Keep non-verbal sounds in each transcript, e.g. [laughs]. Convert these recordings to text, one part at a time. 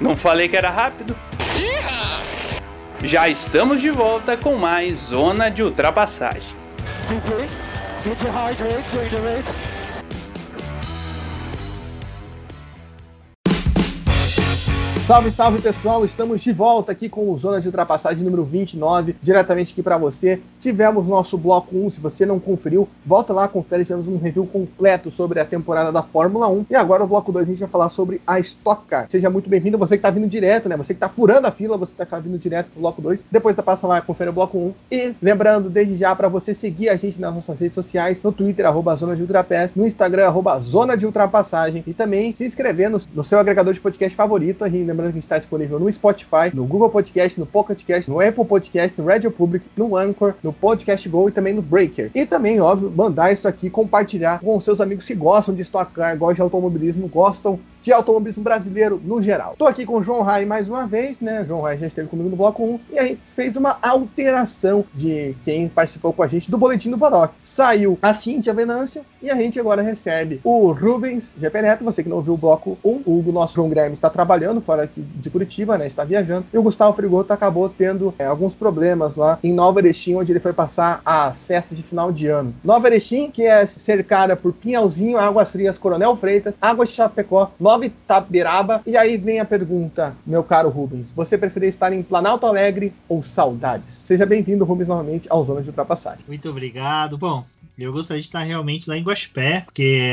Não falei que era rápido? Já estamos de volta com mais Zona de Ultrapassagem. Salve, salve pessoal, estamos de volta aqui com o Zona de Ultrapassagem número 29, diretamente aqui para você. Tivemos nosso bloco 1, se você não conferiu, volta lá, confere, tivemos um review completo sobre a temporada da Fórmula 1. E agora o bloco 2 a gente vai falar sobre a Stock Car. Seja muito bem-vindo, você que está vindo direto, né? Você que está furando a fila, você está vindo direto pro bloco 2. Depois da passa lá, confere o bloco 1. E lembrando, desde já, para você seguir a gente nas nossas redes sociais, no Twitter, arroba Zona de Ultrapass, no Instagram, arroba Zona de Ultrapassagem, e também se inscrever no, no seu agregador de podcast favorito. A gente Lembrando que a gente está disponível no Spotify, no Google Podcast, no Pocket Cast, no Apple Podcast, no Radio Public, no Anchor, no Podcast Go e também no Breaker. E também, óbvio, mandar isso aqui, compartilhar com seus amigos que gostam de Stock Car, gostam de automobilismo, gostam de automobilismo brasileiro no geral. Tô aqui com o João Rai mais uma vez, né? João Rai já esteve comigo no bloco 1 e a gente fez uma alteração de quem participou com a gente do Boletim do Paddock. Saiu a Cintia Venância e a gente agora recebe o Rubens GP Neto, você que não viu o bloco 1, o nosso João Guilherme está trabalhando fora aqui de Curitiba, né? Está viajando. E o Gustavo Frigoto acabou tendo é, alguns problemas lá em Nova Erechim, onde ele foi passar as festas de final de ano. Nova Erechim, que é cercada por Pinhalzinho, Águas Frias, Coronel Freitas, Águas de Chapecó, Nova Nova Itabiraba. E aí vem a pergunta, meu caro Rubens: você preferia estar em Planalto Alegre ou Saudades? Seja bem-vindo, Rubens, novamente ao Zona de Ultrapassagem. Muito obrigado. Bom, eu gostaria de estar realmente lá em Guaxpé, porque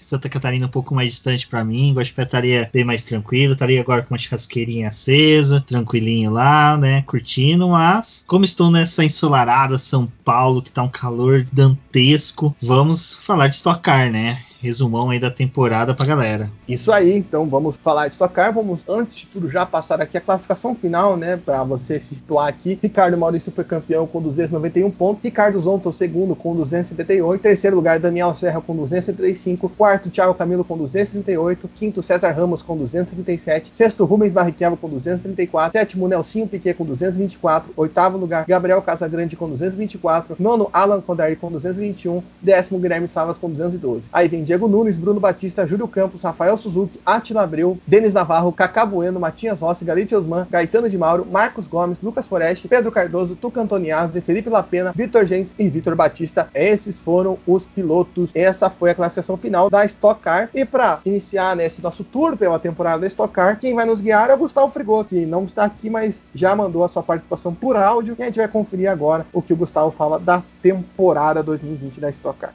Santa Catarina é um pouco mais distante para mim. Guaxpé estaria bem mais tranquilo, estaria agora com uma churrasqueirinha acesa, tranquilinho lá, né, curtindo. Mas, como estou nessa ensolarada São Paulo, que tá um calor dantesco, vamos falar de estocar, né? Resumão aí da temporada pra galera. Isso aí, então vamos falar de Stock Car. Vamos, antes de tudo, já passar aqui a classificação final, né? Pra você se situar aqui. Ricardo Maurício foi campeão com 291 pontos. Ricardo Zonta, segundo, com 278. Terceiro lugar, Daniel Serra com 235. Quarto, Thiago Camilo com 238. Quinto, César Ramos com 237. Sexto, Rubens Barrichello com 234. Sétimo, Nelsinho Piquet com 224. Oitavo lugar, Gabriel Casagrande com 224. Nono, Alan Condari com 221. Décimo, Guilherme Savas com 212. Aí vem Diego Nunes, Bruno Batista, Júlio Campos, Rafael Suzuki, Atila Abreu, Denis Navarro, Cacá Bueno, Matias Rossi, Galite Osman, Gaetano de Mauro, Marcos Gomes, Lucas Foreste, Pedro Cardoso, Tuca Antoniazzi, Felipe Lapena, Vitor Gens e Vitor Batista. Esses foram os pilotos. Essa foi a classificação final da Stock Car. E para iniciar né, nosso tour pela temporada da Stock Car, quem vai nos guiar é o Gustavo Frigot, que não está aqui, mas já mandou a sua participação por áudio. E a gente vai conferir agora o que o Gustavo fala da temporada 2020 da Stock Car.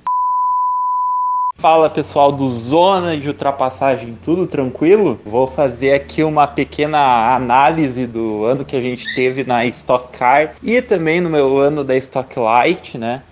Fala pessoal do Zona de Ultrapassagem, tudo tranquilo? Vou fazer aqui uma pequena análise do ano que a gente teve na Stock Car e também no meu ano da Stock Light, né?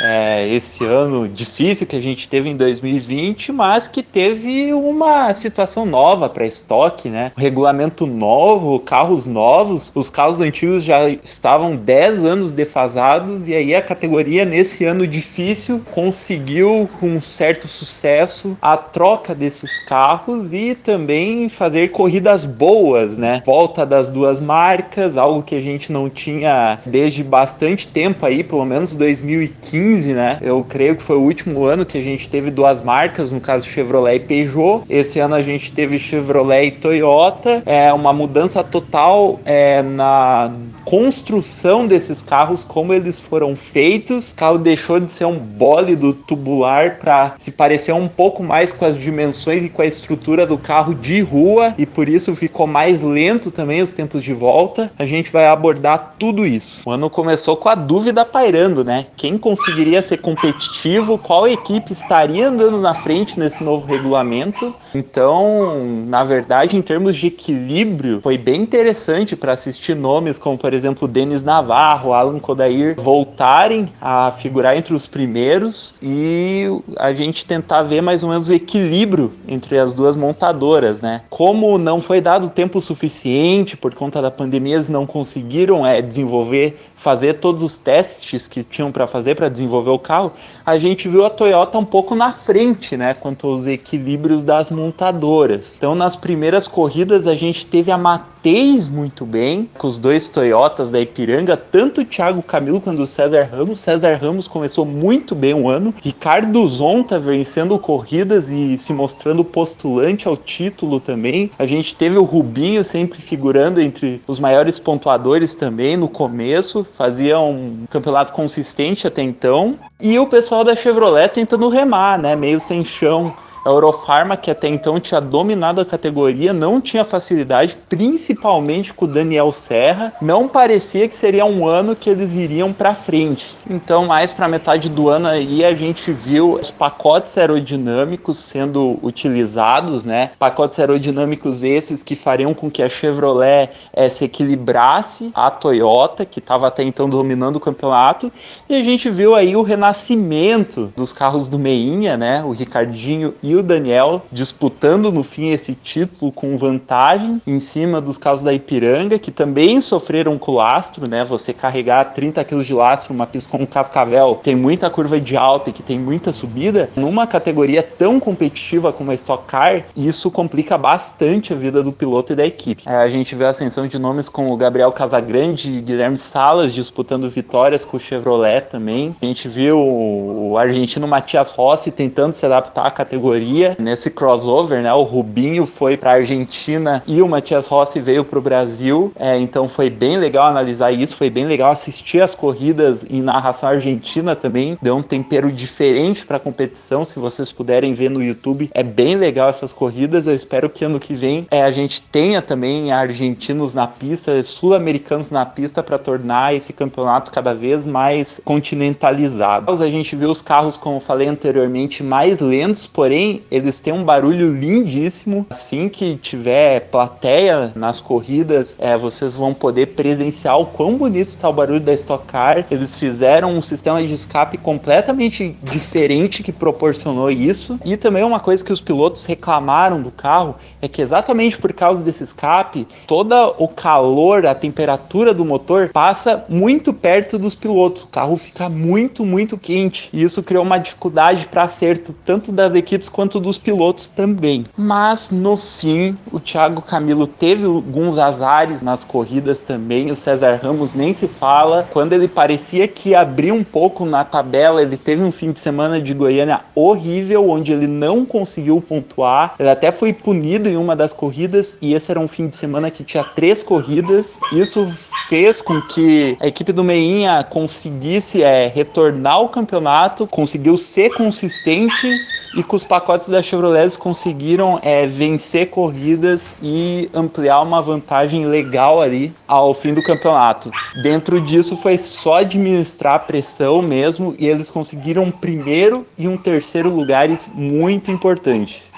É, esse ano difícil que a gente teve em 2020, mas que teve uma situação nova para estoque, né? Regulamento novo, carros novos, os carros antigos já estavam 10 anos defasados e aí a categoria nesse ano difícil conseguiu com certo sucesso a troca desses carros e também fazer corridas boas, né? Volta das duas marcas, algo que a gente não tinha desde bastante tempo aí, pelo menos 2015 2015, né? Eu creio que foi o último ano que a gente teve duas marcas, no caso Chevrolet e Peugeot. Esse ano a gente teve Chevrolet e Toyota. É uma mudança total é, na construção desses carros, como eles foram feitos. O carro deixou de ser um bólido tubular para se parecer um pouco mais com as dimensões e com a estrutura do carro de rua e por isso ficou mais lento também os tempos de volta. A gente vai abordar tudo isso. O ano começou com a dúvida pairando, né? Quem conseguiria ser competitivo? Qual equipe estaria andando na frente nesse novo regulamento? Então, na verdade, em termos de equilíbrio, foi bem interessante para assistir nomes como, por exemplo, Denis Navarro, Alan Kodair voltarem a figurar entre os primeiros e a gente tentar ver mais ou menos o equilíbrio entre as duas montadoras, né? Como não foi dado tempo suficiente por conta da pandemia, eles não conseguiram é, desenvolver fazer todos os testes que tinham para fazer para desenvolver o carro, a gente viu a Toyota um pouco na frente, né, quanto aos equilíbrios das montadoras. Então, nas primeiras corridas, a gente teve a Mateis muito bem, com os dois Toyotas da Ipiranga, tanto o Thiago Camilo quanto o César Ramos. César Ramos começou muito bem o ano. Ricardo Zonta vencendo corridas e se mostrando postulante ao título também. A gente teve o Rubinho sempre figurando entre os maiores pontuadores também no começo, fazia um campeonato consistente até então. E o pessoal da Chevrolet tentando remar, né? Meio sem chão. A Eurofarma, que até então tinha dominado a categoria, não tinha facilidade, principalmente com o Daniel Serra. Não parecia que seria um ano que eles iriam para frente. Então, mais para metade do ano aí, a gente viu os pacotes aerodinâmicos sendo utilizados, né? Pacotes aerodinâmicos esses que fariam com que a Chevrolet é, se equilibrasse a Toyota, que estava até então dominando o campeonato. E a gente viu aí o renascimento dos carros do Meinha, né? O Ricardinho e o Daniel disputando no fim esse título com vantagem em cima dos carros da Ipiranga, que também sofreram com lastro, né? Você carregar 30 kg de lastro uma pista com um cascavel, tem muita curva de alta e que tem muita subida, numa categoria tão competitiva como a Stock Car, isso complica bastante a vida do piloto e da equipe. É, a gente vê a ascensão de nomes como o Gabriel Casagrande e Guilherme Salas disputando vitórias com o Chevrolet também. A gente viu o argentino Matias Rossi tentando se adaptar à categoria nesse crossover, né? O Rubinho foi para Argentina e o Matias Rossi veio para o Brasil. É, então foi bem legal analisar isso, foi bem legal assistir as corridas em narração argentina também. Deu um tempero diferente para a competição. Se vocês puderem ver no YouTube, é bem legal essas corridas. Eu espero que ano que vem é, a gente tenha também argentinos na pista, sul-americanos na pista para tornar esse campeonato cada vez mais continentalizado. A gente viu os carros, como falei anteriormente, mais lentos, porém eles têm um barulho lindíssimo. Assim que tiver plateia nas corridas, é, vocês vão poder presenciar o quão bonito está o barulho da Stock Car. Eles fizeram um sistema de escape completamente diferente que proporcionou isso. E também uma coisa que os pilotos reclamaram do carro é que exatamente por causa desse escape, todo o calor, a temperatura do motor passa muito perto dos pilotos. O carro fica muito, muito quente. E isso criou uma dificuldade para acerto tanto das equipes quanto dos pilotos também. Mas no fim, o Thiago Camilo teve alguns azares nas corridas também. O César Ramos nem se fala. Quando ele parecia que abriu um pouco na tabela, ele teve um fim de semana de Goiânia horrível, onde ele não conseguiu pontuar. Ele até foi punido em uma das corridas, e esse era um fim de semana que tinha três corridas. Isso fez com que a equipe do Meinha conseguisse é, retornar ao campeonato, conseguiu ser consistente e com os pacotes da Chevrolet conseguiram é, vencer corridas e ampliar uma vantagem legal ali ao fim do campeonato. Dentro disso foi só administrar a pressão mesmo e eles conseguiram um primeiro e um terceiro lugares muito importantes.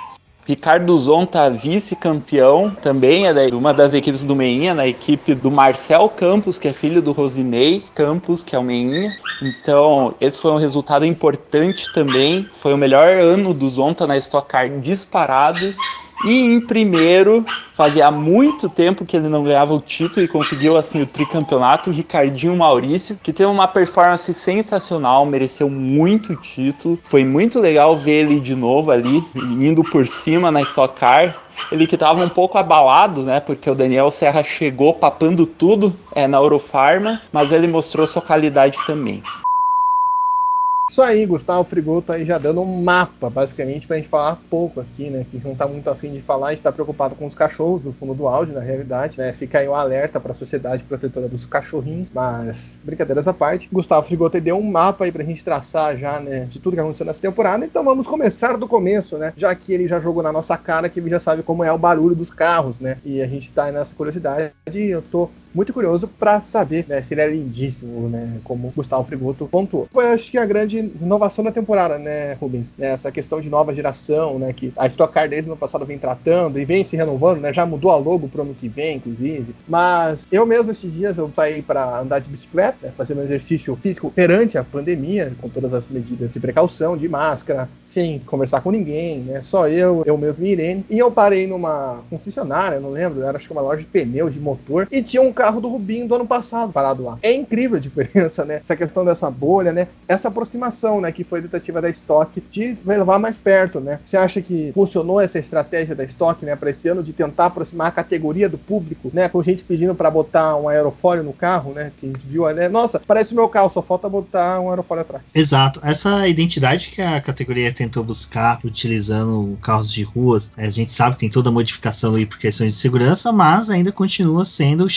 Ricardo Zonta, vice-campeão, também é uma das equipes do Meinha, na equipe do Marcel Campos, que é filho do Rosinei Campos, que é o Meinha. Então, esse foi um resultado importante também. Foi o melhor ano do Zonta na Stock Car disparado. E em primeiro, fazia muito tempo que ele não ganhava o título e conseguiu assim o tricampeonato, Ricardinho Maurício, que teve uma performance sensacional, mereceu muito o título. Foi muito legal ver ele de novo ali, indo por cima na Stock Car. Ele que estava um pouco abalado, né? Porque o Daniel Serra chegou papando tudo é, na Eurofarma, mas ele mostrou sua qualidade também. Isso aí, Gustavo Frigoto aí já dando um mapa, basicamente, pra gente falar pouco aqui, né? Que não tá muito afim de falar, a gente tá preocupado com os cachorros no fundo do áudio, na realidade, né? Fica aí um alerta pra Sociedade Protetora dos Cachorrinhos, mas brincadeiras à parte. Gustavo Frigoto deu um mapa aí pra gente traçar já, né? De tudo que aconteceu nessa temporada, então vamos começar do começo, né? Já que ele já jogou na nossa cara, que ele já sabe como é o barulho dos carros, né? E a gente tá nessa curiosidade, eu tô muito curioso para saber né, se ele é lindíssimo, né? Como o Gustavo Frigoto pontuou. Foi, acho que, a grande inovação da temporada, né, Rubens? Né, essa questão de nova geração, né? Que a Stock Car desde no passado vem tratando e vem se renovando, né? Já mudou a logo pro ano que vem, inclusive. Mas eu mesmo, esses dias, eu saí para andar de bicicleta, né, fazer um exercício físico perante a pandemia, com todas as medidas de precaução, de máscara, sem conversar com ninguém, né? Só eu, eu mesmo e Irene. E eu parei numa concessionária, não lembro, era acho que uma loja de pneus, de motor, e tinha um carro carro do Rubinho do ano passado parado lá. É incrível a diferença, né? Essa questão dessa bolha, né? Essa aproximação, né? Que foi a tentativa da Stock de levar mais perto, né? Você acha que funcionou essa estratégia da Stock, né? Para esse ano de tentar aproximar a categoria do público, né? Com gente pedindo para botar um aerofólio no carro, né? Que a gente viu, né? Nossa, parece o meu carro, só falta botar um aerofólio atrás. Exato. Essa identidade que a categoria tentou buscar utilizando carros de ruas, a gente sabe que tem toda a modificação aí por questões de segurança, mas ainda continua sendo o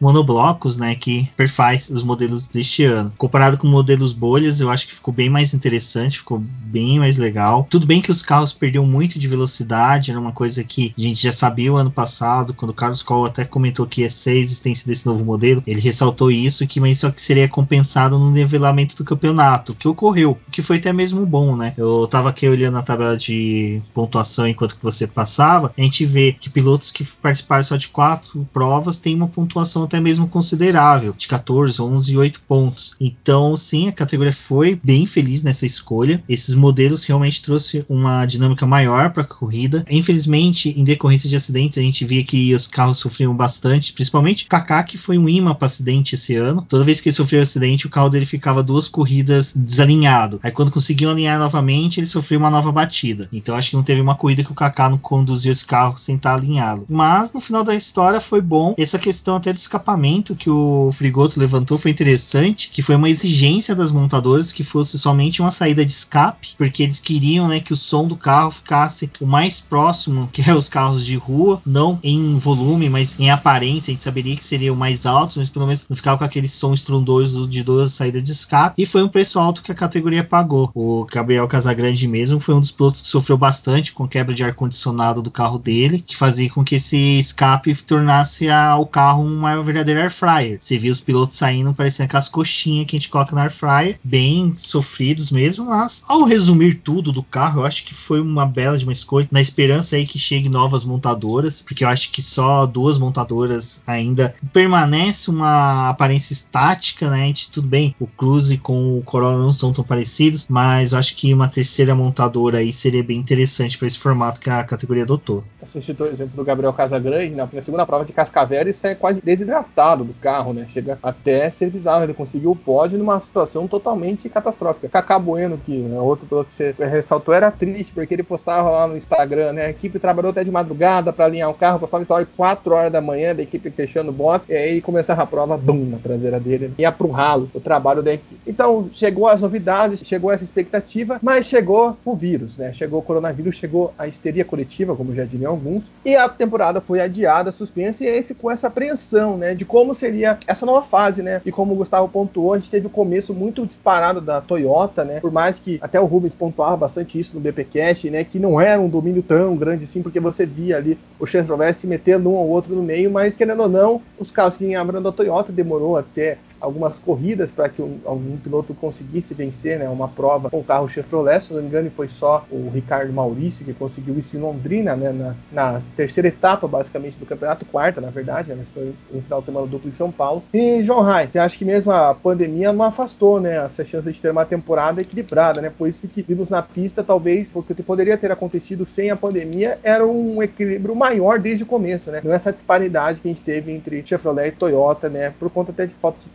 monoblocos, né? Que perfaz os modelos deste ano. Comparado com modelos bolhas, eu acho que ficou bem mais interessante, ficou bem mais legal. Tudo bem que os carros perderam muito de velocidade, era uma coisa que a gente já sabia o ano passado, quando o Carlos Cole até comentou que ia ser a existência desse novo modelo, ele ressaltou isso, que mas só que seria compensado no nivelamento do campeonato, que ocorreu, que foi até mesmo bom, né? Eu tava aqui olhando a tabela de pontuação enquanto que você passava, a gente vê que pilotos que participaram só de quatro provas têm uma pontuação até mesmo considerável, de 14, 11 e 8 pontos. Então, sim, a categoria foi bem feliz nessa escolha. Esses modelos realmente trouxe uma dinâmica maior para a corrida. Infelizmente, em decorrência de acidentes, a gente via que os carros sofriam bastante, principalmente o Kaká, que foi um imã para acidente esse ano. Toda vez que ele sofreu um acidente, o carro dele ficava duas corridas desalinhado. Aí quando conseguiu alinhar novamente, ele sofreu uma nova batida. Então acho que não teve uma corrida que o Kaká não conduziu esse carro sem estar alinhado. Mas no final da história foi bom. Essa questão até do escapamento que o Frigoto levantou foi interessante, que foi uma exigência das montadoras que fosse somente uma saída de escape, porque eles queriam né, que o som do carro ficasse o mais próximo que é os carros de rua, não em volume, mas em aparência. A gente saberia que seria o mais alto, mas pelo menos não ficava com aquele som estrondoso de duas saídas de escape. E foi um preço alto que a categoria pagou. O Gabriel Casagrande mesmo foi um dos pilotos que sofreu bastante com quebra de ar-condicionado do carro dele, que fazia com que esse escape tornasse a, o carro uma verdadeira air fryer. Você viu os pilotos saindo parecendo aquelas coxinhas que a gente coloca na air fryer, bem sofridos mesmo, mas ao resumir tudo do carro, eu acho que foi uma bela de uma escolha, na esperança aí que chegue novas montadoras, porque eu acho que só duas montadoras ainda permanece uma aparência estática, né? Gente, tudo bem, o Cruze com o Corolla não são tão parecidos, mas eu acho que uma terceira montadora aí seria bem interessante para esse formato que a categoria adotou. Assisti o exemplo do Gabriel Casagrande, na segunda prova de Cascavel, ele sai quase desidratado do carro, né? Chega até ser bizarro, ele conseguiu o pódio numa situação totalmente catastrófica. Cacá Bueno, que é outro piloto que você ressaltou, era triste, porque ele postava lá no Instagram, né? A equipe trabalhou até de madrugada para alinhar o carro, postava história 4 horas da manhã da equipe fechando o box, e aí começava a prova, bum, na traseira dele. Ia pro ralo o trabalho da equipe. Então, chegou as novidades, chegou essa expectativa, mas chegou o vírus, né? Chegou o coronavírus, chegou a histeria coletiva, como já diriam alguns, e a temporada foi adiada, suspensa, e aí ficou essa apreensão, né? De como seria essa nova fase, né? E como o Gustavo pontuou, a gente teve o começo muito disparado da Toyota, né? Por mais que até o Rubens pontuava bastante isso no BPcast, né? Que não era um domínio tão grande assim, porque você via ali o Chevrolet se metendo um ou outro no meio, mas querendo ou não, os carros que ganhavam da Toyota demorou até algumas corridas para que um, algum piloto conseguisse vencer né, uma prova com o carro Chevrolet. Se não me engano, foi só o Ricardo Maurício que conseguiu isso em Londrina, né, na, na, terceira etapa, basicamente, do campeonato, quarta, na verdade, né, foi um final de semana duplo em São Paulo. E, João Rai, você acha que mesmo a pandemia não afastou né, essa chance de ter uma temporada equilibrada? Né? Foi isso que vimos na pista, talvez, porque poderia ter acontecido sem a pandemia, era um equilíbrio maior desde o começo, né? Não é essa disparidade que a gente teve entre Chevrolet e Toyota, né? Por conta até de fotos de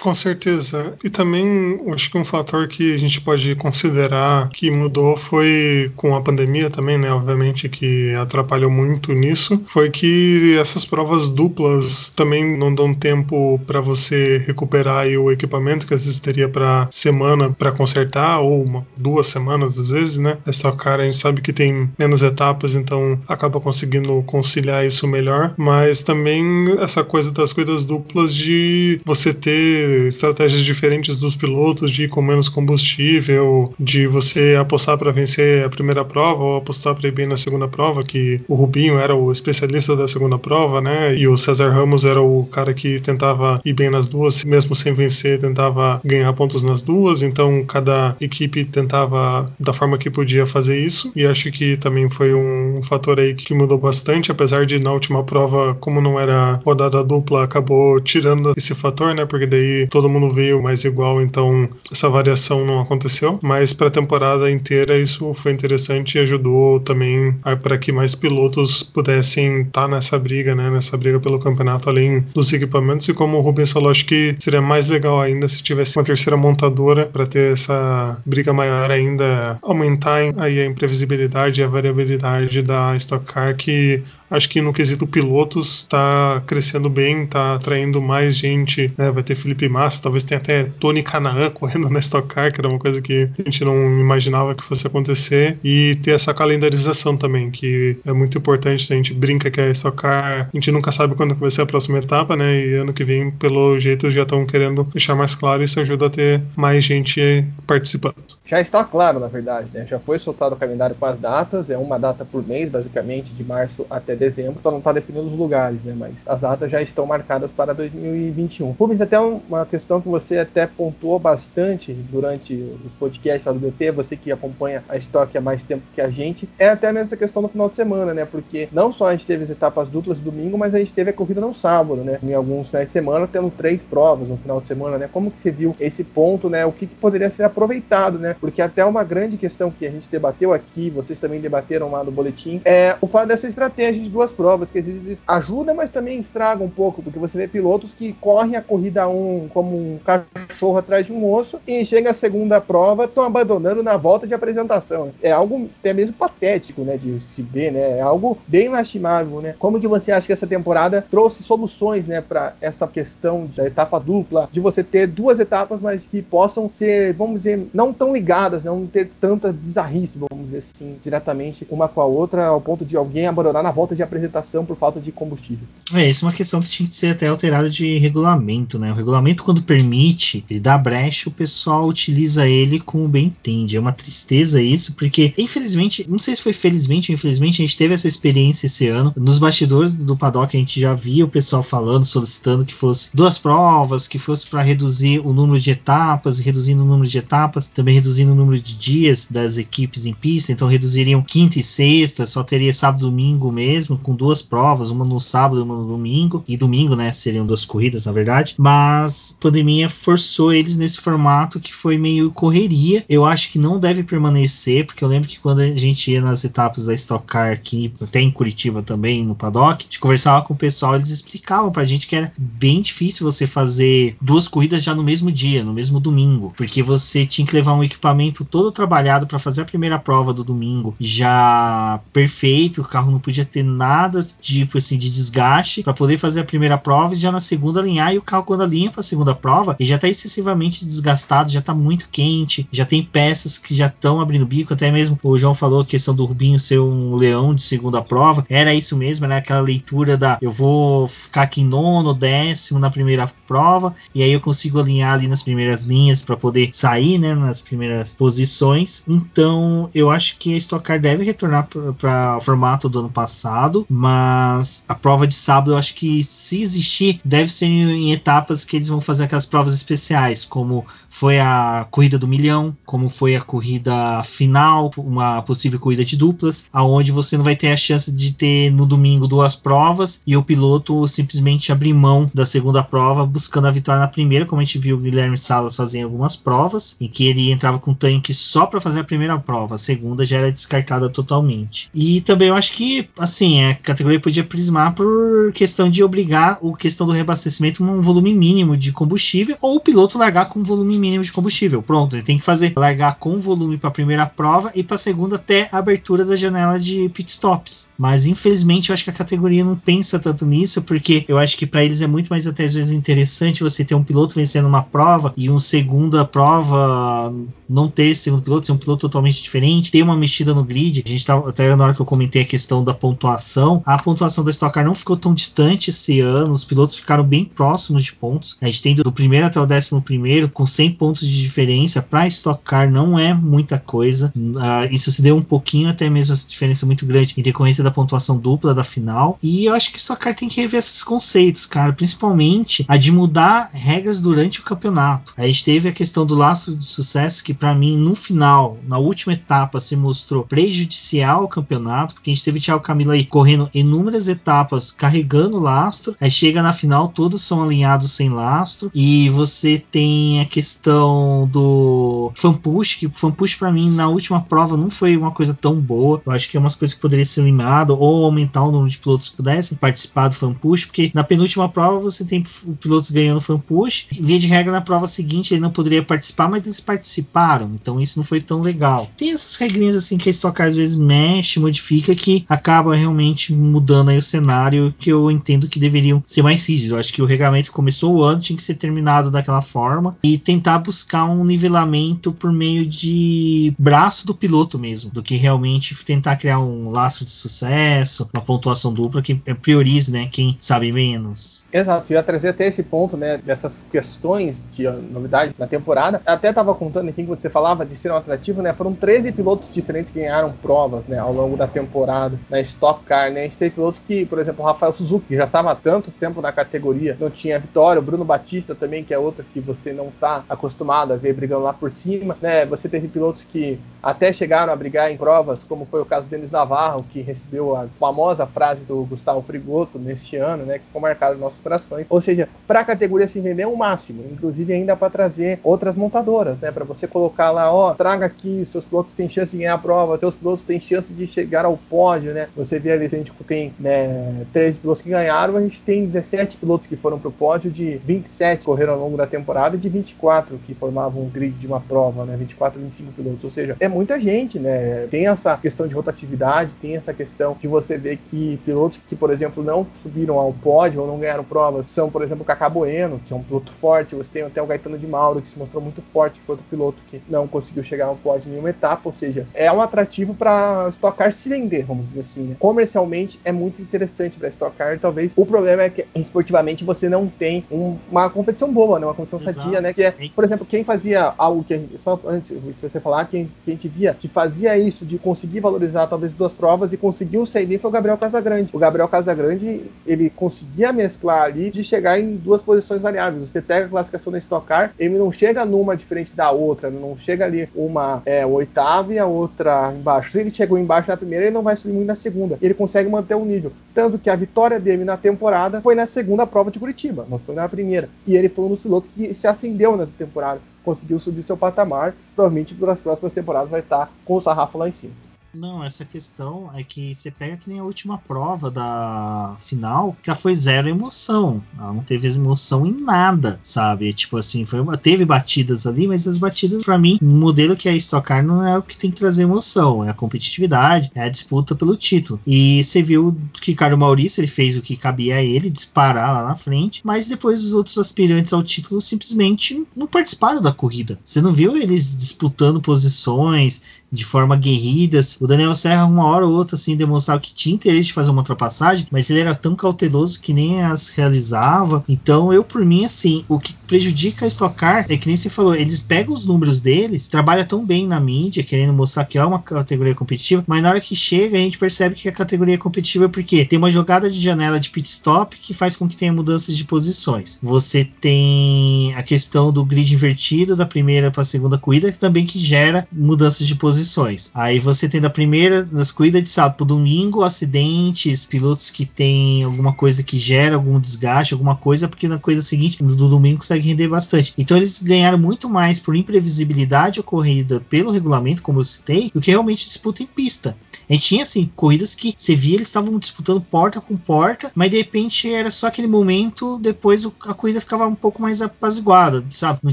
Com certeza. E também acho que um fator que a gente pode considerar que mudou foi com a pandemia também, né? Obviamente que atrapalhou muito nisso. Foi que essas provas duplas também não dão tempo para você recuperar o equipamento que às vezes teria para semana para consertar ou uma, duas semanas às vezes, né? A Stock Car a gente sabe que tem menos etapas, então acaba conseguindo conciliar isso melhor. Mas também essa coisa das corridas duplas de você ter estratégias diferentes dos pilotos, de ir com menos combustível, de você apostar para vencer a primeira prova ou apostar para ir bem na segunda prova, que o Rubinho era o especialista da segunda prova, né? E o César Ramos era o cara que tentava ir bem nas duas, mesmo sem vencer, tentava ganhar pontos nas duas. Então cada equipe tentava da forma que podia fazer isso. E acho que também foi um fator aí que mudou bastante, apesar de na última prova, como não era rodada dupla, acabou tirando esse fator, né? Porque daí todo mundo veio mais igual, então essa variação não aconteceu. Mas para a temporada inteira isso foi interessante e ajudou também para que mais pilotos pudessem estar tá nessa briga, né? Nessa briga pelo campeonato, além dos equipamentos. E como o Rubens falou, acho que seria mais legal ainda se tivesse uma terceira montadora para ter essa briga maior ainda, aumentar aí a imprevisibilidade e a variabilidade da Stock Car que Acho que no quesito pilotos está crescendo bem, está atraindo mais gente. Né? Vai ter Felipe Massa, talvez tenha até Tony Canaan [laughs] correndo na Stock Car, que era uma coisa que a gente não imaginava que fosse acontecer. E ter essa calendarização também, que é muito importante. A gente brinca que a Stock Car, a gente nunca sabe quando vai ser a próxima etapa, né? E ano que vem, pelo jeito, já estão querendo deixar mais claro. Isso ajuda a ter mais gente participando. Já está claro, na verdade, né? Já foi soltado o calendário com as datas, é uma data por mês, basicamente, de março até dezembro, só não está definindo os lugares, né? Mas as datas já estão marcadas para 2021. Rubens, até uma questão que você até pontuou bastante durante os podcasts lá do BP, você que acompanha a Stock há mais tempo que a gente, é até mesmo essa questão no final de semana, né? Porque não só a gente teve as etapas duplas domingo, mas a gente teve a corrida no sábado, né? Em alguns finais de semana, tendo três provas no final de semana, né? Como que você viu esse ponto, né? O que, que poderia ser aproveitado, né? Porque até uma grande questão que a gente debateu aqui, vocês também debateram lá no boletim, é o fato dessa estratégia de duas provas, que às vezes ajuda, mas também estraga um pouco, porque você vê pilotos que correm a corrida um como um cachorro atrás de um osso e chega a segunda prova, estão abandonando na volta de apresentação. É algo até mesmo patético, né, de se ver, né? É algo bem lastimável, né? Como que você acha que essa temporada trouxe soluções, né, para essa questão da etapa dupla, de você ter duas etapas, mas que possam ser, vamos dizer, não tão ligadas, não ter tanta bizarrice, vamos dizer assim, diretamente uma com a outra, ao ponto de alguém abandonar na volta de apresentação alimentação por falta de combustível. É, isso é uma questão que tinha que ser até alterada de regulamento, né? O regulamento, quando permite, ele dá brecha, o pessoal utiliza ele como bem entende. É uma tristeza isso, porque, infelizmente, não sei se foi felizmente ou infelizmente, a gente teve essa experiência esse ano. Nos bastidores do paddock, a gente já via o pessoal falando, solicitando que fosse duas provas, que fosse para reduzir o número de etapas, reduzindo o número de etapas, também reduzindo o número de dias das equipes em pista, então reduziriam quinta e sexta, só teria sábado domingo mesmo, com duas provas, uma no sábado e uma no domingo, e domingo, né, seriam duas corridas, na verdade, mas a pandemia forçou eles nesse formato que foi meio correria. Eu acho que não deve permanecer, porque eu lembro que quando a gente ia nas etapas da Stock Car aqui, até em Curitiba também, no paddock, a gente conversava com o pessoal, eles explicavam pra gente que era bem difícil você fazer duas corridas já no mesmo dia, no mesmo domingo, porque você tinha que levar um equipamento todo trabalhado para fazer a primeira prova do domingo já perfeito, o carro não podia ter nada tipo assim de desgaste para poder fazer a primeira prova e já na segunda alinhar e o carro quando alinha para a segunda prova ele já está excessivamente desgastado, já está muito quente, já tem peças que já estão abrindo bico, até mesmo o João falou a questão do Rubinho ser um leão de segunda prova, era isso mesmo, era aquela leitura da eu vou ficar aqui nono, décimo na primeira prova e aí eu consigo alinhar ali nas primeiras linhas para poder sair, né, nas primeiras posições. Então, eu acho que a Stock Car deve retornar para o formato do ano passado, mas a prova de sábado eu acho que se existir deve ser em etapas que eles vão fazer aquelas provas especiais, como foi a corrida do milhão, como foi a corrida final, uma possível corrida de duplas, aonde você não vai ter a chance de ter no domingo duas provas e o piloto simplesmente abrir mão da segunda prova buscando a vitória na primeira, como a gente viu o Guilherme Salas fazer em algumas provas, em que ele entrava com tanque só para fazer a primeira prova, a segunda já era descartada totalmente. E também eu acho que, assim, a categoria podia prismar por questão de obrigar o questão do reabastecimento num volume mínimo de combustível ou o piloto largar com volume mínimo de combustível. Pronto, ele tem que fazer largar com volume para a primeira prova e para a segunda até a abertura da janela de pitstops. Mas infelizmente eu acho que a categoria não pensa tanto nisso, porque eu acho que para eles é muito mais até às vezes interessante você ter um piloto vencendo uma prova e um segunda prova não ter segundo piloto, ser um piloto totalmente diferente, ter uma mexida no grid. A gente tava até na hora que eu comentei a questão da pontuação, a pontuação da Stock Car não ficou tão distante esse ano, os pilotos ficaram bem próximos de pontos. A gente tem do primeiro até o décimo primeiro com 100 pontos de diferença. Para Stock Car não é muita coisa. Uh, isso se deu um pouquinho, até mesmo essa diferença muito grande em decorrência da pontuação dupla da final. E eu acho que Stock Car tem que rever esses conceitos, cara. Principalmente a de mudar regras durante o campeonato. A gente teve a questão do lastro de sucesso, que para mim, no final, na última etapa, se mostrou prejudicial ao campeonato, porque a gente teve o Thiago Camilo aí correndo inúmeras etapas carregando lastro. Aí chega na final, todos são alinhados sem lastro. E você tem a questão do fan push, que fan push para mim na última prova não foi uma coisa tão boa. Eu acho que é umas coisas que poderia ser eliminado ou aumentar o número de pilotos que pudessem participar do fan push, porque na penúltima prova você tem pilotos ganhando fan push. Via de regra na prova seguinte ele não poderia participar, mas eles participaram, então isso não foi tão legal. Tem essas regrinhas assim que a Stock Car às vezes mexe, modifica que acaba realmente mudando aí o cenário que eu entendo que deveriam ser mais rígidos. Eu acho que o regulamento começou o ano, tinha que ser terminado daquela forma e tentar buscar um nivelamento por meio de braço do piloto mesmo, do que realmente tentar criar um laço de sucesso, uma pontuação dupla que priorize, né, quem sabe menos. Exato, ia trazer até esse ponto, né, dessas questões de novidade na temporada. Até estava contando aqui que você falava de ser um atrativo, né, foram 13 pilotos diferentes que ganharam provas, né, ao longo da temporada na Stock Car, né, a gente teve pilotos que, por exemplo, o Rafael Suzuki, que já estava há tanto tempo na categoria, não tinha vitória, o Bruno Batista também, que é outro que você não está acostumado a ver brigando lá por cima, né, você teve pilotos que até chegaram a brigar em provas, como foi o caso do Denis Navarro, que recebeu a famosa frase do Gustavo Frigoto neste ano, né, que ficou marcado nos nossos corações. Ou seja, para a categoria se vender é o máximo, inclusive ainda para trazer outras montadoras, né, para você colocar lá, ó, traga aqui, seus pilotos têm chance de ganhar a prova, seus pilotos têm chance de chegar ao pódio, né? Você vê ali, a gente tem né, 13 pilotos que ganharam, a gente tem 17 pilotos que foram para o pódio, de 27 correram ao longo da temporada de 24 que formavam um grid de uma prova, né? 24, 25 pilotos, ou seja, é muita gente, né? Tem essa questão de rotatividade, tem essa questão de você ver que pilotos que, por exemplo, não subiram ao pódio ou não ganharam provas são, por exemplo, o Cacá Bueno, que é um piloto forte, você tem até o Gaetano de Mauro, que se mostrou muito forte, que foi outro piloto que não conseguiu chegar ao pódio em nenhuma etapa, ou seja, é um atrativo para Stock Car se vender, vamos dizer assim. Né? Comercialmente é muito interessante para Stock Car, talvez o problema é que esportivamente você não tem um, uma competição boa, né? uma competição Exato. sadia, né? Que é, por exemplo, quem fazia algo que a gente, só antes se você falar, quem, quem a gente via que fazia isso, de conseguir valorizar talvez duas provas e conseguiu servir foi o Gabriel Casagrande. O Gabriel Casagrande, ele conseguia mesclar ali de chegar em duas posições variáveis. Você pega a classificação da Stock Car, ele não chega numa diferente da outra, não chega ali uma é, oitava e a outra embaixo. Se ele chegou embaixo na primeira, ele não vai subir muito na segunda. Ele consegue manter o nível. Tanto que a vitória dele na temporada foi na segunda prova de Curitiba, não foi na primeira. E ele foi um dos pilotos que se acendeu nessa temporada conseguiu subir seu patamar, provavelmente nas próximas temporadas vai estar com o sarrafo lá em cima. Não, essa questão é que você pega que nem a última prova da final, que ela foi zero emoção. Ela não teve emoção em nada, sabe? Tipo assim, foi uma, teve batidas ali, mas as batidas, para mim, um modelo que é Stock Car não é o que tem que trazer emoção, é a competitividade, é a disputa pelo título. E você viu que Ricardo Maurício, ele fez o que cabia a ele, disparar lá na frente, mas depois os outros aspirantes ao título simplesmente não participaram da corrida. Você não viu eles disputando posições, de forma guerridas. O Daniel Serra, uma hora ou outra, assim, demonstrava que tinha interesse de fazer uma ultrapassagem, mas ele era tão cauteloso que nem as realizava. Então, eu, por mim, assim, o que prejudica a Stock Car é que nem você falou, eles pegam os números deles, trabalham tão bem na mídia, querendo mostrar que é uma categoria competitiva, mas na hora que chega, a gente percebe que a categoria é competitiva porque tem uma jogada de janela de pit stop que faz com que tenha mudanças de posições. Você tem a questão do grid invertido da primeira para a segunda corrida, também que gera mudanças de posições posições. Aí você tem da primeira, das corridas de sábado pro domingo, acidentes, pilotos que tem alguma coisa que gera algum desgaste, alguma coisa, porque na corrida seguinte, do domingo, consegue render bastante. Então eles ganharam muito mais por imprevisibilidade ocorrida pelo regulamento, como eu citei, do que realmente disputa em pista. A gente tinha, assim, corridas que você via, eles estavam disputando porta com porta, mas de repente era só aquele momento, depois a corrida ficava um pouco mais apaziguada, sabe? Não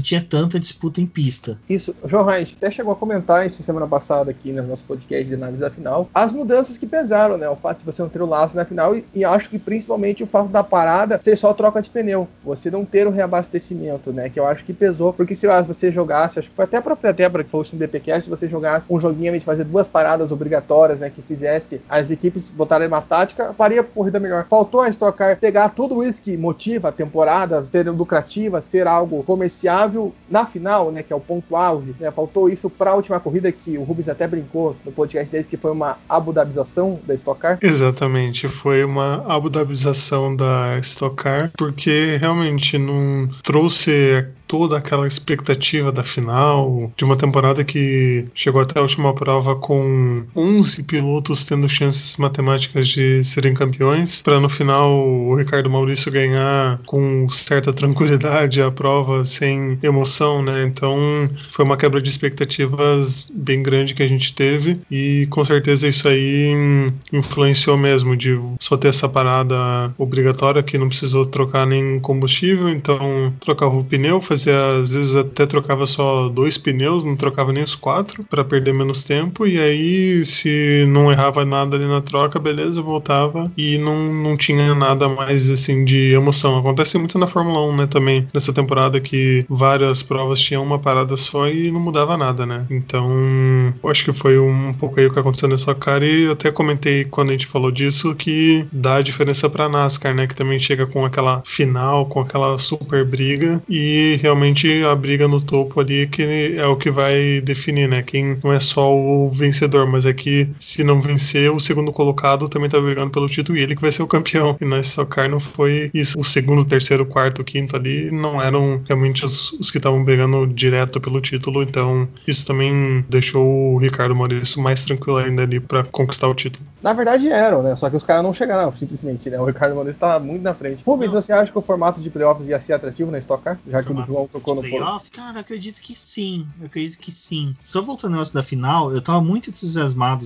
tinha tanta disputa em pista. Isso, João Reis, até chegou a comentar isso semana passada aqui no nosso podcast de análise da final, as mudanças que pesaram, né? O fato de você não ter o laço na final e, e acho que principalmente o fato da parada ser só troca de pneu, você não ter o reabastecimento, né? Que eu acho que pesou, porque se você jogasse, acho que foi até a própria Débora que fosse no DPcast, se você jogasse um joguinho de fazer duas paradas obrigatórias, né? Que fizesse as equipes botarem uma tática, faria corrida melhor. Faltou a Stock Car pegar tudo isso que motiva a temporada, ser lucrativa, ser algo comerciável na final, né? Que é o ponto auge, né? Faltou isso para a última corrida que o Rubens até brincou no podcast deles que foi uma Abu Dhabização da Stock Car. Exatamente, foi uma Abu Dhabização da Stock Car, porque realmente não trouxe toda aquela expectativa da final, de uma temporada que chegou até a última prova com 11 pilotos tendo chances matemáticas de serem campeões, para no final o Ricardo Maurício ganhar com certa tranquilidade a prova sem emoção, né? Então foi uma quebra de expectativas bem grande que a gente teve e com certeza isso aí influenciou mesmo de só ter essa parada obrigatória que não precisou trocar nem combustível, então trocava o pneu, fazia às vezes até trocava só dois pneus, não trocava nem os quatro para perder menos tempo. E aí, se não errava nada ali na troca, beleza, voltava e não, não tinha nada mais assim de emoção. Acontece muito na Fórmula 1, né? Também nessa temporada que várias provas tinham uma parada só e não mudava nada, né? Então, acho que foi um pouco aí o que aconteceu nessa cara. E eu até comentei quando a gente falou disso que dá a diferença para NASCAR, né? Que também chega com aquela final, com aquela super briga e realmente a briga no topo ali que é o que vai definir, né? Quem não é só o vencedor, mas é que se não vencer, o segundo colocado também tá brigando pelo título e ele que vai ser o campeão. E na Stock Car não foi isso. O segundo, terceiro, quarto, quinto ali não eram realmente os, os que estavam brigando direto pelo título, então isso também deixou o Ricardo Maurício mais tranquilo ainda ali para conquistar o título. Na verdade eram, né? Só que os caras não chegaram, simplesmente, né? O Ricardo Maurício estava muito na frente. Rubens, você acha que o formato de playoffs ia ser atrativo na Stock Car? Já que o João tocou no playoff? Cara, acredito que sim. Eu acredito que sim. Só voltando ao negócio da final, eu tava muito entusiasmado,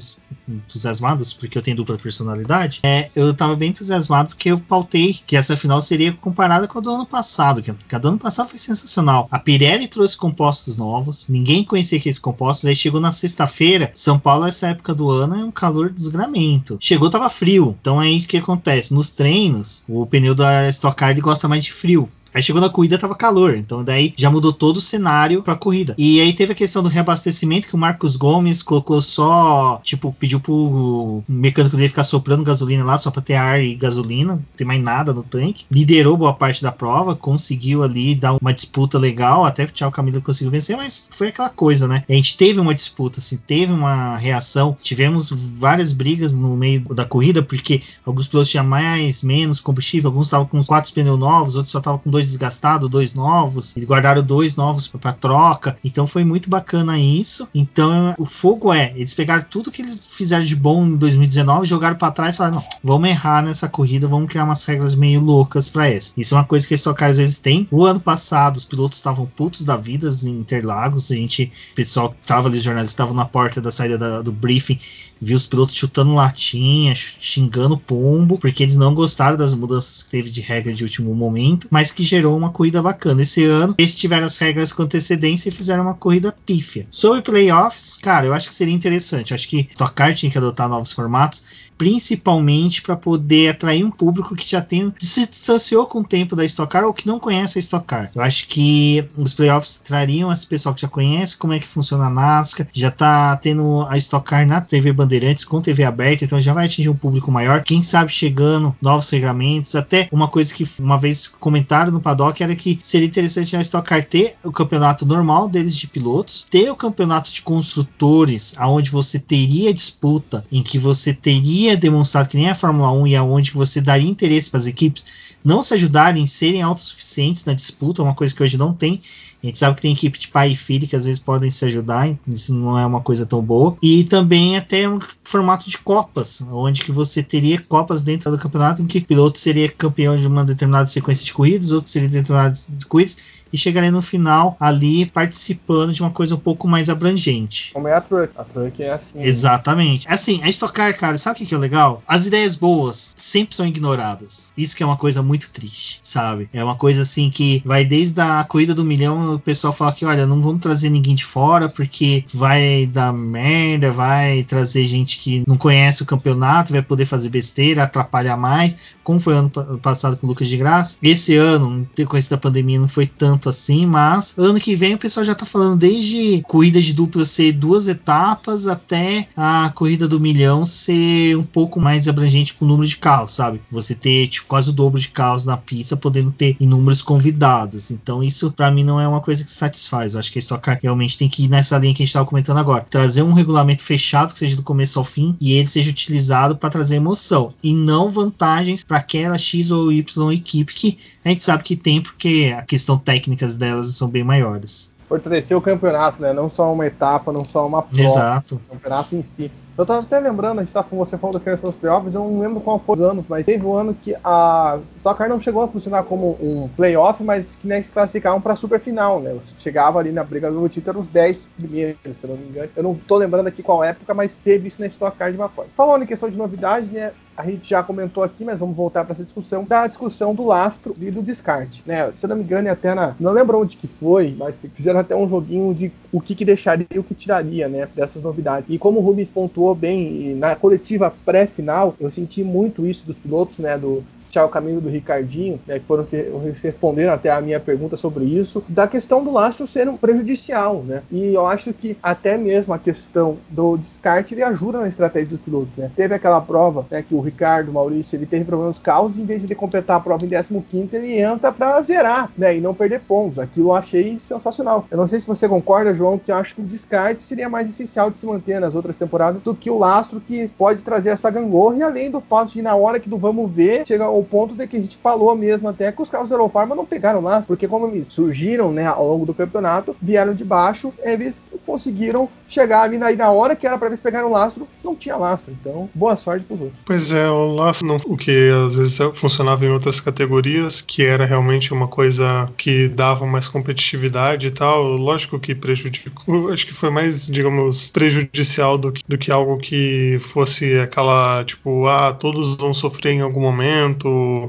entusiasmados, porque eu tenho dupla personalidade. É, eu tava bem entusiasmado porque eu pautei que essa final seria comparada com a do ano passado, que a do ano passado foi sensacional. A Pirelli trouxe compostos novos, ninguém conhecia aqueles compostos, aí chegou na sexta-feira, São Paulo, essa época do ano, é um calor desgramento. Chegou, tava frio. Então aí o que acontece? Nos treinos, o pneu da Stock Car gosta mais de frio. Aí chegou na corrida, tava calor. Então daí já mudou todo o cenário pra corrida. E aí teve a questão do reabastecimento, que o Marcos Gomes colocou só, tipo, pediu pro mecânico dele ficar soprando gasolina lá, só pra ter ar e gasolina, não tem mais nada no tanque. Liderou boa parte da prova, conseguiu ali dar uma disputa legal, até o Thiago Camilo conseguiu vencer, mas foi aquela coisa, né? A gente teve uma disputa, assim, teve uma reação, tivemos várias brigas no meio da corrida, porque alguns pilotos tinham mais, menos combustível, alguns estavam com quatro pneus novos, outros só estavam com dois dois desgastados, dois novos, e guardaram dois novos para troca. Então foi muito bacana isso. Então o fogo é, eles pegaram tudo que eles fizeram de bom em 2019, jogaram para trás e falaram: não, vamos errar nessa corrida, vamos criar umas regras meio loucas para essa. Isso é uma coisa que a Stock às vezes tem. O ano passado os pilotos estavam putos da vida em Interlagos, a gente, o pessoal que tava ali, os jornalistas estavam na porta da saída da, do briefing vi os pilotos chutando latinha, xingando pombo, porque eles não gostaram das mudanças que teve de regra de último momento, mas que gerou uma corrida bacana. Esse ano, eles tiveram as regras com antecedência e fizeram uma corrida pífia. Sobre playoffs, cara, eu acho que seria interessante. Eu acho que Stock Car tinha que adotar novos formatos principalmente para poder atrair um público que já tem se distanciou com o tempo da Stock Car ou que não conhece a Stock Car. Eu acho que os playoffs trariam esse pessoal que já conhece como é que funciona a NASCAR, já tá tendo a Stock Car na TV Bandeirantes com TV aberta, então já vai atingir um público maior. Quem sabe chegando novos regulamentos, até uma coisa que uma vez comentaram no paddock era que seria interessante a Stock Car ter o campeonato normal deles de pilotos, ter o campeonato de construtores, aonde você teria disputa, em que você teria teria demonstrado que nem a Fórmula 1 e aonde você daria interesse para as equipes não se ajudarem, serem autossuficientes na disputa, uma coisa que hoje não tem. A gente sabe que tem equipe de pai e filho que às vezes podem se ajudar, isso não é uma coisa tão boa. E também até um formato de copas, onde que você teria copas dentro do campeonato em que o piloto seria campeão de uma determinada sequência de corridas, outro seria determinado de corridas, e chegarem no final ali participando de uma coisa um pouco mais abrangente. Como é a Truck. A Truck é assim. Exatamente. Assim, a Stock Car, cara, sabe o que, que é legal? As ideias boas sempre são ignoradas. Isso que é uma coisa muito triste, sabe? É uma coisa assim que vai desde a corrida do milhão, o pessoal fala que, olha, não vamos trazer ninguém de fora porque vai dar merda, vai trazer gente que não conhece o campeonato, vai poder fazer besteira, atrapalhar mais, como foi ano passado com o Lucas de Graça. Esse ano, com esse da pandemia, não foi tanto assim, mas ano que vem o pessoal já tá falando desde corrida de dupla ser duas etapas até a corrida do milhão ser um pouco mais abrangente com o número de carros, sabe? Você ter tipo, quase o dobro de carros na pista, podendo ter inúmeros convidados. Então, isso para mim não é uma coisa que satisfaz. Eu acho que a Stock Car realmente tem que ir nessa linha que a gente estava comentando agora. Trazer um regulamento fechado que seja do começo ao fim e ele seja utilizado para trazer emoção e não vantagens para aquela X ou Y equipe que a gente sabe que tem porque a questão técnicas delas são bem maiores fortalecer o campeonato, né? Não só uma etapa, não só uma prova. Exato. O campeonato em si. Eu tava até lembrando, a gente tava com você falando da criação dos playoffs, eu não lembro qual foi os anos, mas teve um ano que a Stock Car não chegou a funcionar como um playoff, mas que nem se classificavam pra super final, né? Chegava ali na briga do título, os 10 primeiros, se eu não me engano. Eu não tô lembrando aqui qual época, mas teve isso na Stock Car de uma forma. Falando em questão de novidade, né? A gente já comentou aqui, mas vamos voltar para essa discussão, da discussão do lastro e do descarte, né? Se eu não me engano, até na. Não lembro onde que foi, mas fizeram até um joguinho de o que, que deixaria e o que tiraria, né? Dessas novidades. E como o Rubens pontuou bem, na coletiva pré-final, eu senti muito isso dos pilotos, né? Do, puxar o caminho do Ricardinho, né, que foram que responderam até a minha pergunta sobre isso, da questão do lastro ser um prejudicial, né? E eu acho que até mesmo a questão do descarte ele ajuda na estratégia dos pilotos, né? Teve aquela prova, né, que o Ricardo, o Maurício, ele teve problemas carros, em vez de ele completar a prova em 15 ele entra para zerar, né, e não perder pontos. Aquilo eu achei sensacional. Eu não sei se você concorda, João, que eu acho que o descarte seria mais essencial de se manter nas outras temporadas do que o lastro que pode trazer essa gangorra e além do fato de na hora que do vamos ver, chega o ponto de que a gente falou mesmo até que os carros da Aerofarma não pegaram lá, porque como eles surgiram né, ao longo do campeonato, vieram de baixo, eles conseguiram chegar ali na, na hora que era para eles pegarem o lastro, não tinha lastro. Então, boa sorte pros outros. Pois é, o lastro, não, o que às vezes funcionava em outras categorias, que era realmente uma coisa que dava mais competitividade e tal, lógico que prejudicou, acho que foi mais, digamos, prejudicial do que, do que algo que fosse aquela, tipo, ah, todos vão sofrer em algum momento,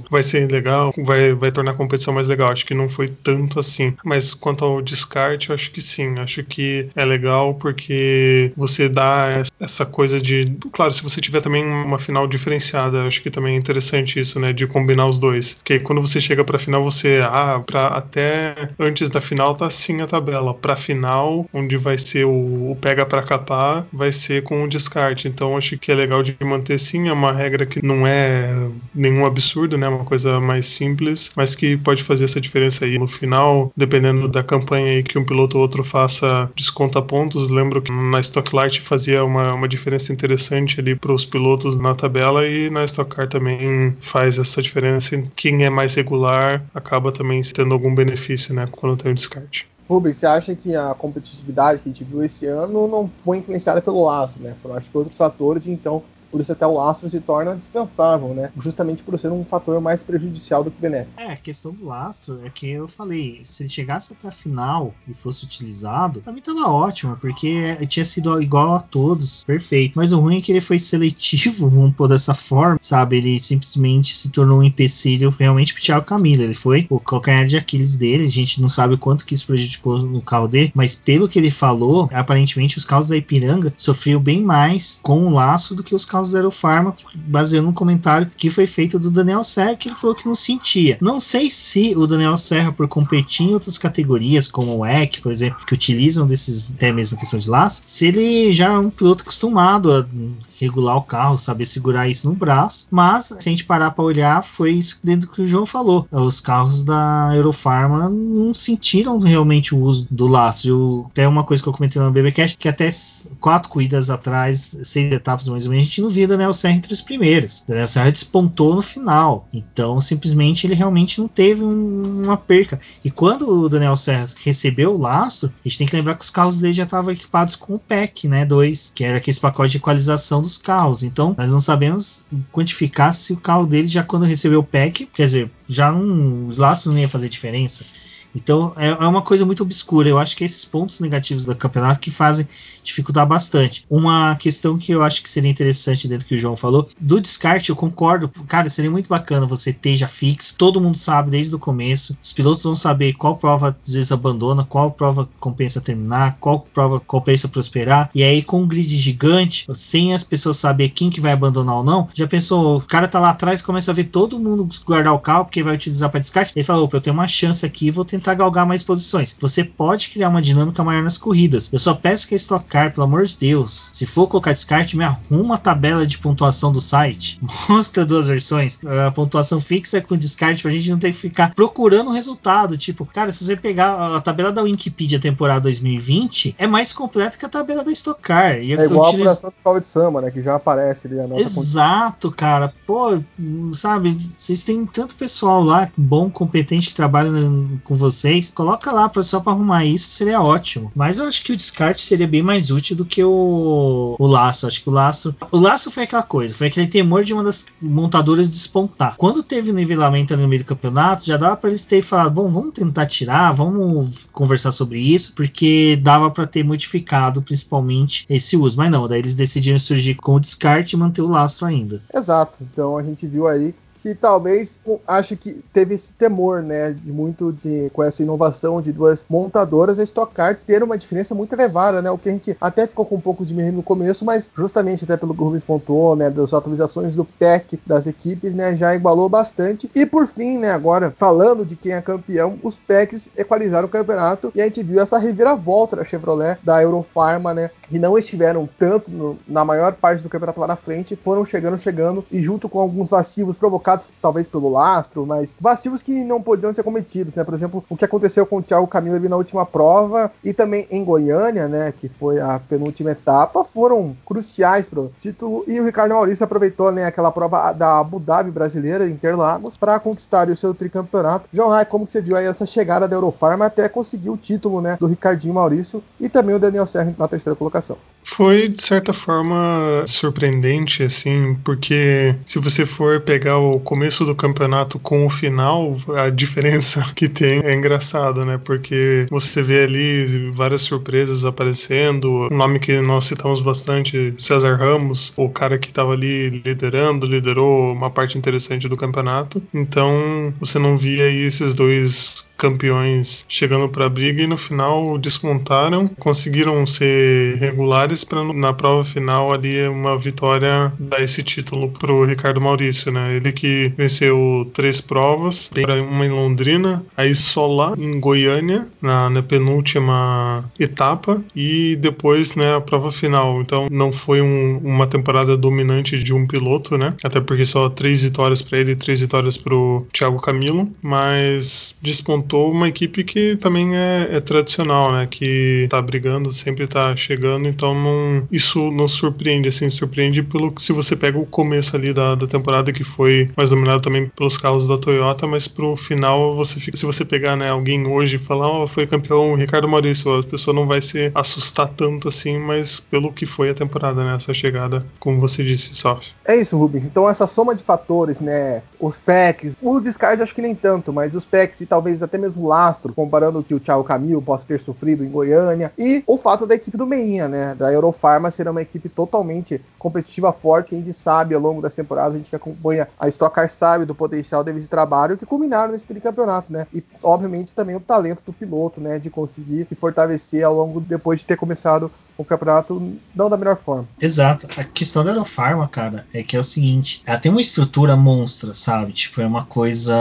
vai ser legal, vai, vai tornar a competição mais legal. Acho que não foi tanto assim. Mas quanto ao descarte, eu acho que sim. Acho que é legal porque você dá essa coisa de. Claro, se você tiver também uma final diferenciada, acho que também é interessante isso, né? De combinar os dois. Porque quando você chega pra final, você. Ah, pra, até antes da final tá assim a tabela. Pra final, onde vai ser o, o pega pra capar, vai ser com o descarte. Então acho que é legal de manter sim. É uma regra que não é nenhum absurdo, né? Uma coisa mais simples, mas que pode fazer essa diferença aí. No final, dependendo da campanha aí que um piloto ou outro faça, desconta pontos. Lembro que na Stocklight fazia uma, uma diferença interessante ali para os pilotos na tabela e na Stock Car também faz essa diferença. Quem é mais regular acaba também tendo algum benefício, né? Quando tem o descarte. Rubens, você acha que a competitividade que a gente viu esse ano não foi influenciada pelo laço, né? Foram acho que outros fatores, então por isso até o lastro se torna dispensável, né? Justamente por ser um fator mais prejudicial do que benéfico. É, a questão do lastro é que eu falei, se ele chegasse até a final e fosse utilizado, pra mim tava ótimo, porque tinha sido igual a todos, perfeito. Mas o ruim é que ele foi seletivo, [laughs] vamos pôr dessa forma, sabe? Ele simplesmente se tornou um empecilho realmente pro Thiago Camilo. Ele foi o calcanhar de Aquiles dele, a gente não sabe o quanto que isso prejudicou no carro dele, mas pelo que ele falou, aparentemente os carros da Ipiranga sofriam bem mais com o laço do que os carros Zero Pharma, baseando no comentário que foi feito do Daniel Serra, que ele falou que não sentia. Não sei se o Daniel Serra, por competir em outras categorias, como o EC, por exemplo, que utilizam desses, até mesmo questão de laço, se ele já é um piloto acostumado a regular o carro, saber segurar isso no braço. Mas, se a gente parar para olhar, foi isso dentro que o João falou. Os carros da Eurofarma não sentiram realmente o uso do laço. Eu, até uma coisa que eu comentei no BBcast, que até quatro corridas atrás, seis etapas mais ou menos, a gente não via Daniel Serra entre os primeiros. Daniel Serra despontou no final. Então, simplesmente, ele realmente não teve um, uma perca. E quando o Daniel Serra recebeu o laço, a gente tem que lembrar que os carros dele já estavam equipados com o PEC, né? 2, que era aquele pacote de equalização dos carros. Então, nós não sabemos quantificar se o carro dele já quando recebeu o PEC, quer dizer, já não, os laços não ia fazer diferença. Então é, é uma coisa muito obscura. Eu acho que esses pontos negativos do campeonato que fazem dificultar bastante. Uma questão que eu acho que seria interessante dentro do que o João falou, do descarte, eu concordo. Cara, seria muito bacana você ter já fixo, todo mundo sabe desde o começo. Os pilotos vão saber qual prova às vezes abandona, qual prova compensa terminar, qual prova compensa prosperar. E aí, com um grid gigante, sem as pessoas saber quem que vai abandonar ou não, já pensou, o cara tá lá atrás começa a ver todo mundo guardar o carro porque vai utilizar para descarte. Ele fala, opa, eu tenho uma chance aqui, vou tentar galgar mais posições. Você pode criar uma dinâmica maior nas corridas. Eu só peço que a Stock Car, pelo amor de Deus, se for colocar descarte, me arruma a tabela de pontuação do site. [laughs] Mostra duas versões. A pontuação fixa com descarte pra gente não ter que ficar procurando o resultado. Tipo, cara, se você pegar a tabela da Wikipedia temporada 2020, é mais completa que a tabela da Stock Car. E é igual utilizo... a apuração de Samba, né? Que já aparece ali a nossa Exato, cara. Pô, sabe, vocês têm tanto pessoal lá, bom, competente, que trabalha com vocês. Coloca lá pra, só pra arrumar isso, seria ótimo. Mas eu acho que o descarte seria bem mais útil do que o, o laço. Acho que o laço. O laço foi aquela coisa, foi aquele temor de uma das montadoras despontar. Quando teve nivelamento no meio do campeonato, já dava para eles terem falado: bom, vamos tentar tirar, vamos conversar sobre isso, porque dava para ter modificado principalmente esse uso. Mas não, daí eles decidiram surgir com o descarte e manter o lastro ainda. Exato. Então a gente viu aí que talvez acho que teve esse temor, né, de muito de com essa inovação de duas montadoras, a Stock Car ter uma diferença muito elevada, né, o que a gente até ficou com um pouco de medo no começo, mas justamente até pelo que o Rubens pontuou, né, das atualizações do pack das equipes, né, já igualou bastante. E por fim, né, agora falando de quem é campeão, os packs equalizaram o campeonato e a gente viu essa reviravolta da Chevrolet, da Eurofarma, né, que não estiveram tanto no, na maior parte do campeonato lá na frente, foram chegando, chegando e junto com alguns vacilos provocados talvez pelo lastro, mas vacilos que não podiam ser cometidos, né? Por exemplo, o que aconteceu com o Thiago Camilo ali na última prova e também em Goiânia, né? Que foi a penúltima etapa, foram cruciais para o título. E o Ricardo Maurício aproveitou, né? Aquela prova da Abu Dhabi brasileira, Interlagos, para conquistar o seu tricampeonato. João Rai, como que você viu aí essa chegada da Eurofarma até conseguir o título, né? Do Ricardinho Maurício e também o Daniel Serra na terceira colocação? Foi, de certa forma, surpreendente, assim, porque se você for pegar o começo do campeonato com o final, a diferença [laughs] que tem é engraçada, né? Porque você vê ali várias surpresas aparecendo. O nome que nós citamos bastante, César Ramos, o cara que estava ali liderando, liderou uma parte interessante do campeonato. Então, você não via aí esses dois campeões chegando para a briga e no final desmontaram, conseguiram ser regulares para na prova final ali uma vitória dar esse título pro Ricardo Maurício, né? Ele que venceu três provas, uma em Londrina, aí só lá em Goiânia na, na penúltima etapa e depois né a prova final. Então não foi um, uma temporada dominante de um piloto, né? Até porque só três vitórias para ele, três vitórias pro Thiago Camilo, mas despontou montou uma equipe que também é, é, tradicional, né? Que tá brigando, sempre tá chegando, então não, isso não surpreende, assim, surpreende pelo que se você pega o começo ali da, da temporada que foi mais dominado também pelos carros da Toyota, mas pro final você fica, se você pegar, né, alguém hoje e falar, ó, oh, foi campeão Ricardo Maurício, a pessoa não vai se assustar tanto assim, mas pelo que foi a temporada, né, essa chegada, como você disse, sofre. É isso, Rubens. Então essa soma de fatores, né, os packs, o descarte acho que nem tanto, mas os packs e talvez até até mesmo lastro, comparando o que o Thiago Camilo possa ter sofrido em Goiânia, e o fato da equipe do Meinha, né, da Eurofarma ser uma equipe totalmente competitiva forte, que a gente sabe ao longo das temporadas, a gente que acompanha a Stock Car sabe do potencial deles de trabalho que culminaram nesse tricampeonato, né, e obviamente também o talento do piloto, né, de conseguir se fortalecer ao longo, depois de ter começado o campeonato não da melhor forma. Exato. A questão da Aerofarma, cara, é que é o seguinte: ela tem uma estrutura monstra, sabe? Tipo, é uma coisa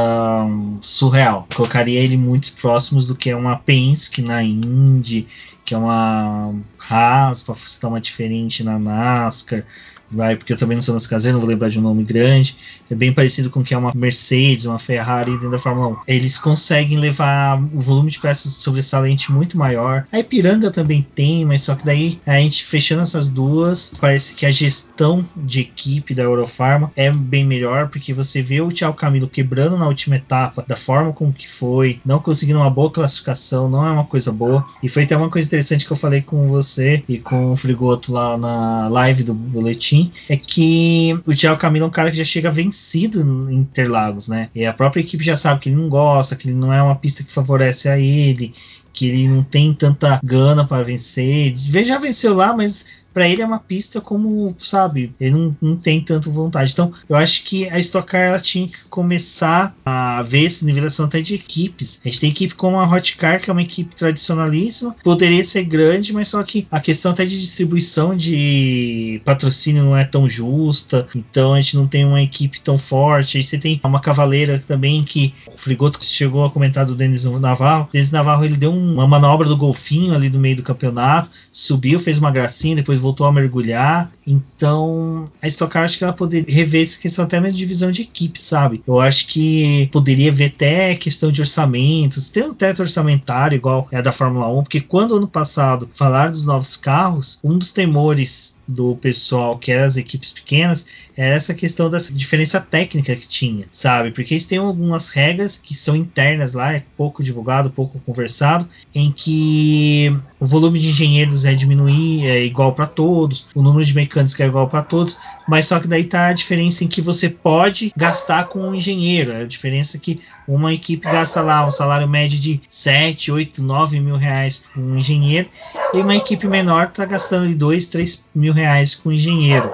um, surreal. Colocaria ele muito próximos do que é uma Penske na Indy, que é uma Haas, para citar uma diferente na NASCAR vai, porque eu também não sou das caseiras, não vou lembrar de um nome grande. É bem parecido com o que é uma Mercedes, uma Ferrari dentro da Fórmula 1. Eles conseguem levar o volume de peças sobressalente muito maior. A Ipiranga também tem, mas só que daí a gente fechando essas duas, parece que a gestão de equipe da Eurofarma é bem melhor, porque você vê o Thiago Camilo quebrando na última etapa, da forma como que foi, não conseguindo uma boa classificação, não é uma coisa boa. E foi até uma coisa interessante que eu falei com você e com o Frigoto lá na live do boletim É que o Thiago Camilo é um cara que já chega vencido em Interlagos, né? E a própria equipe já sabe que ele não gosta, que ele não é uma pista que favorece a ele, que ele não tem tanta gana para vencer. Já venceu lá, mas para ele é uma pista como, sabe, ele não, não tem tanto vontade. Então, eu acho que a Stock Car ela tinha que começar a ver essa nivelação até de equipes. A gente tem equipe como a Hot Car, que é uma equipe tradicionalíssima, poderia ser grande, mas só que a questão até de distribuição de patrocínio não é tão justa, então a gente não tem uma equipe tão forte. Aí você tem uma cavaleira também que o Frigoto chegou a comentar do Denis Navarro. Denis Navarro ele deu uma manobra do golfinho ali no meio do campeonato, subiu, fez uma gracinha, depois voltou a mergulhar. Então, a Stock Car acho que ela poderia rever essa questão até mesmo de divisão de equipe, sabe? Eu acho que poderia ver até questão de orçamentos, ter um teto orçamentário igual é da Fórmula 1, porque quando ano passado falaram dos novos carros, um dos temores do pessoal que eram as equipes pequenas era essa questão da diferença técnica que tinha, sabe? Porque eles têm algumas regras que são internas lá, é pouco divulgado, pouco conversado, em que o volume de engenheiros é diminuir, é igual para todos, o número de mecânicos é igual para todos, mas só que daí tá a diferença em que você pode gastar com um engenheiro, é a diferença que uma equipe gasta lá um salário médio de 7, 8, 9 mil reais com um engenheiro, e uma equipe menor tá gastando de 2, 3 mil reais com engenheiro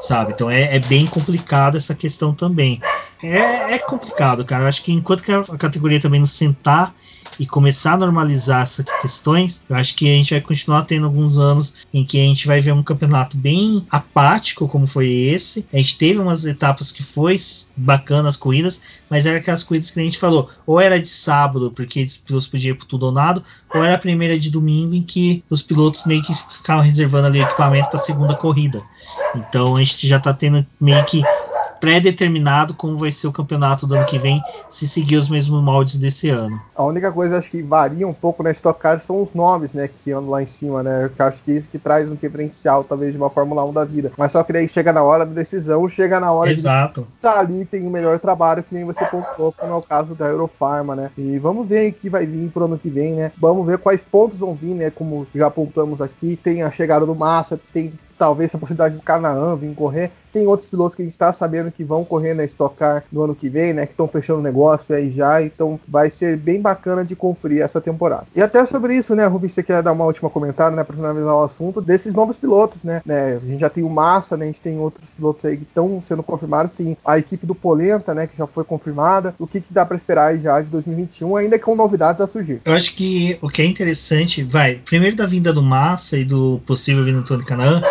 sabe? Então é, é bem complicado essa questão também. É, é complicado, cara. Eu acho que enquanto que a categoria também não sentar e começar a normalizar essas questões, eu acho que a gente vai continuar tendo alguns anos em que a gente vai ver um campeonato bem apático, como foi esse. A gente teve umas etapas que foi bacana as corridas, mas era aquelas corridas que a gente falou, ou era de sábado, porque os pilotos podiam ir por tudo ou nada, ou era a primeira de domingo em que os pilotos meio que ficavam reservando ali o equipamento para a segunda corrida. Então a gente já está tendo meio que pré-determinado como vai ser o campeonato do ano que vem, se seguir os mesmos moldes desse ano. A única coisa acho que varia um pouco na Stock Car são os nomes, né, que andam lá em cima, né? Eu acho que isso que traz um diferencial, talvez, de uma Fórmula 1 da vida. Mas só que aí chega na hora da decisão, chega na hora Exato. de tá ali, tem o melhor trabalho, que nem você pontuou, como é o caso da Eurofarma, né? E vamos ver o que vai vir pro ano que vem, né? Vamos ver quais pontos vão vir, né? Como já apontamos aqui, tem a chegada do Massa, tem talvez a possibilidade do Canaã vir correr. Tem outros pilotos que a gente está sabendo que vão correr na Stock Car no ano que vem, né? Que estão fechando o negócio aí já. Então vai ser bem bacana de conferir essa temporada. E até sobre isso, né, Rubens, você quer dar uma última comentário, né? Para finalizar o assunto desses novos pilotos, né? né? A gente já tem o Massa, né? A gente tem outros pilotos aí que estão sendo confirmados. Tem a equipe do Polenta, né? Que já foi confirmada. O que, que dá para esperar aí já de 2021, ainda com novidades a surgir? Eu acho que o que é interessante, vai, primeiro da vinda do Massa e do possível vinda do Tony Canaan,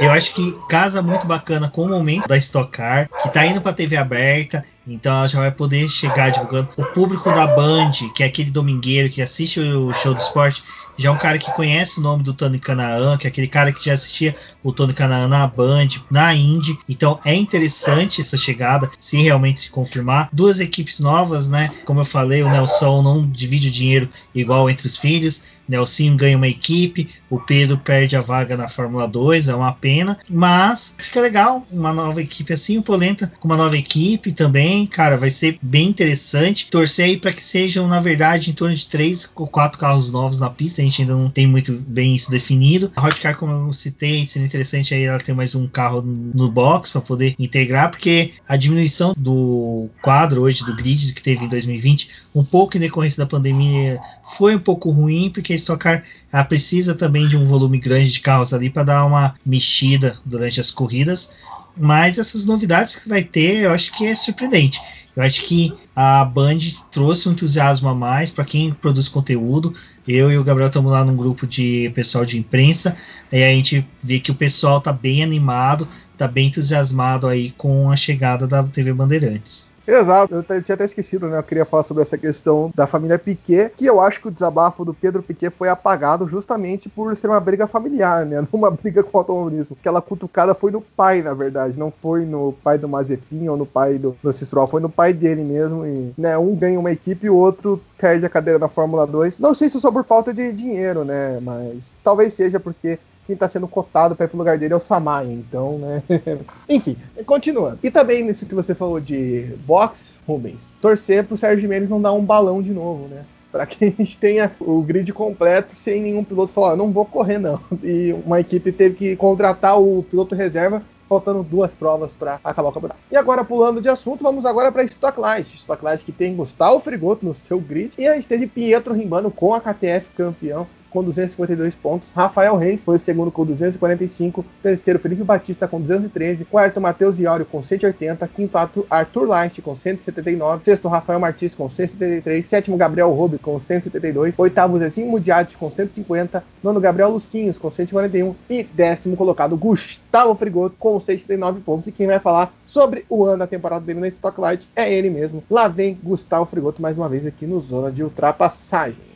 eu acho que casa muito bacana com o momento da Stock Car, que tá indo pra TV aberta, então ela já vai poder chegar divulgando. O público da Band, que é aquele domingueiro que assiste o show do esporte, já é um cara que conhece o nome do Tony Canaan, que é aquele cara que já assistia o Tony Canaan na Band, na Indy. Então é interessante essa chegada, se realmente se confirmar. Duas equipes novas, né? Como eu falei, o Nelson não divide o dinheiro igual entre os filhos. Nelsinho ganha uma equipe, o Pedro perde a vaga na Fórmula 2, é uma pena, mas fica legal uma nova equipe assim, o Polenta com uma nova equipe também, cara, vai ser bem interessante. Torcer aí para que sejam, na verdade, em torno de três ou quatro carros novos na pista, a gente ainda não tem muito bem isso definido. A Hot Car, como eu citei, seria interessante aí ela ter mais um carro no box para poder integrar, porque a diminuição do quadro hoje do grid que teve em 2020, um pouco em decorrência da pandemia, foi um pouco ruim, porque a Stock Car ela precisa também de um volume grande de carros ali para dar uma mexida durante as corridas. Mas essas novidades que vai ter, eu acho que é surpreendente. Eu acho que a Band trouxe um entusiasmo a mais para quem produz conteúdo. Eu e o Gabriel estamos lá num grupo de pessoal de imprensa, e a gente vê que o pessoal está bem animado, está bem entusiasmado aí com a chegada da TV Bandeirantes. Exato, eu tinha até esquecido, né? Eu queria falar sobre essa questão da família Piquet, que eu acho que o desabafo do Pedro Piquet foi apagado justamente por ser uma briga familiar, né? [laughs] Não uma briga com o automobilismo. Aquela cutucada foi no pai, na verdade, não foi no pai do Mazepin ou no pai do, Citroën, foi no pai dele mesmo. E, né, um ganha uma equipe e o outro perde a cadeira da Fórmula 2. Não sei se é só por falta de dinheiro, né? Mas talvez seja porque quem tá sendo cotado para ir pro lugar dele é o Samaia, então, né? [laughs] Enfim, continuando. E também nisso que você falou de box, Rubens, torcer pro Sérgio Mendes não dar um balão de novo, né? para que a gente tenha o grid completo sem nenhum piloto falar, não vou correr não. [laughs] E uma equipe teve que contratar o piloto reserva faltando duas provas para acabar o campeonato. E agora, pulando de assunto, vamos agora para Stocklight. Stocklight que tem Gustavo Frigoto no seu grid e a gente teve Pietro rimbando com a KTF campeão com 252 pontos. Rafael Reis foi o segundo com 245. Terceiro, Felipe Batista com 213. Quarto, Matheus Iório com 180. Quinto, Arthur Light com 179. Sexto, Rafael Martins com 173. Sétimo, Gabriel Rubi com 172. Oitavo, Zezinho Mudiati com 150. Nono, Gabriel Lusquinhos com 141. E décimo colocado, Gustavo Frigoto com 169 pontos. E quem vai falar sobre o ano da temporada dele na Stocklight é ele mesmo. Lá vem Gustavo Frigoto mais uma vez aqui no Zona de Ultrapassagem.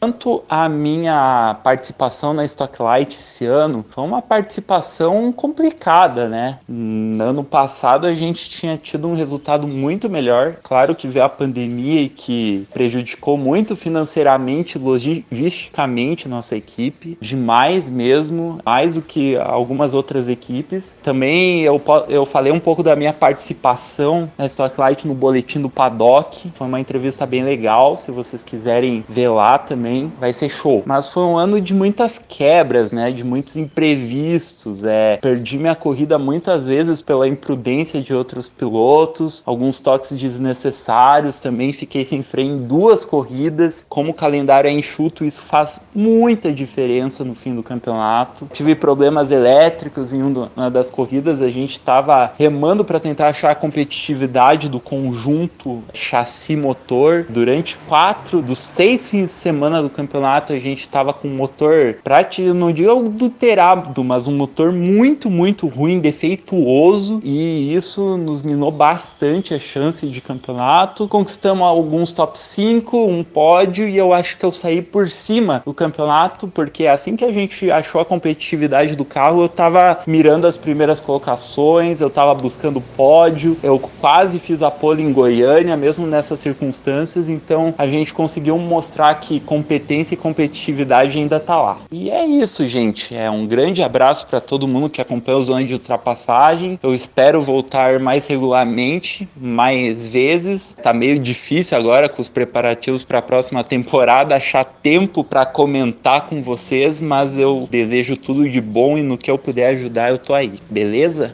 Quanto a minha participação na Stocklight esse ano, foi uma participação complicada, né? No ano passado a gente tinha tido um resultado muito melhor. Claro que veio a pandemia e que prejudicou muito financeiramente, logisticamente nossa equipe, demais mesmo, mais do que algumas outras equipes. Também eu, eu falei um pouco da minha participação na Stocklight no boletim do Paddock. Foi uma entrevista bem legal, se vocês quiserem ver lá também também vai ser show. Mas foi um ano de muitas quebras, né? De muitos imprevistos. É, perdi minha corrida muitas vezes pela imprudência de outros pilotos, alguns toques desnecessários. Também fiquei sem freio em duas corridas. Como o calendário é enxuto, isso faz muita diferença no fim do campeonato. Tive problemas elétricos em uma das corridas. A gente estava remando para tentar achar a competitividade do conjunto chassi motor durante quatro dos seis fins de semana do campeonato a gente estava com um motor, prático, não digo adulterado, mas um motor muito, muito ruim, defeituoso, e isso nos minou bastante a chance de campeonato. Conquistamos alguns top 5, um pódio, e eu acho que eu saí por cima do campeonato, porque assim que a gente achou a competitividade do carro, eu estava mirando as primeiras colocações, eu estava buscando pódio, eu quase fiz a pole em Goiânia, mesmo nessas circunstâncias, então a gente conseguiu mostrar que competência e competitividade ainda tá lá. E é isso, gente. É um grande abraço para todo mundo que acompanha o Zona de Ultrapassagem. Eu espero voltar mais regularmente, mais vezes. Tá meio difícil agora com os preparativos para a próxima temporada achar tempo para comentar com vocês, mas eu desejo tudo de bom e no que eu puder ajudar eu tô aí. Beleza?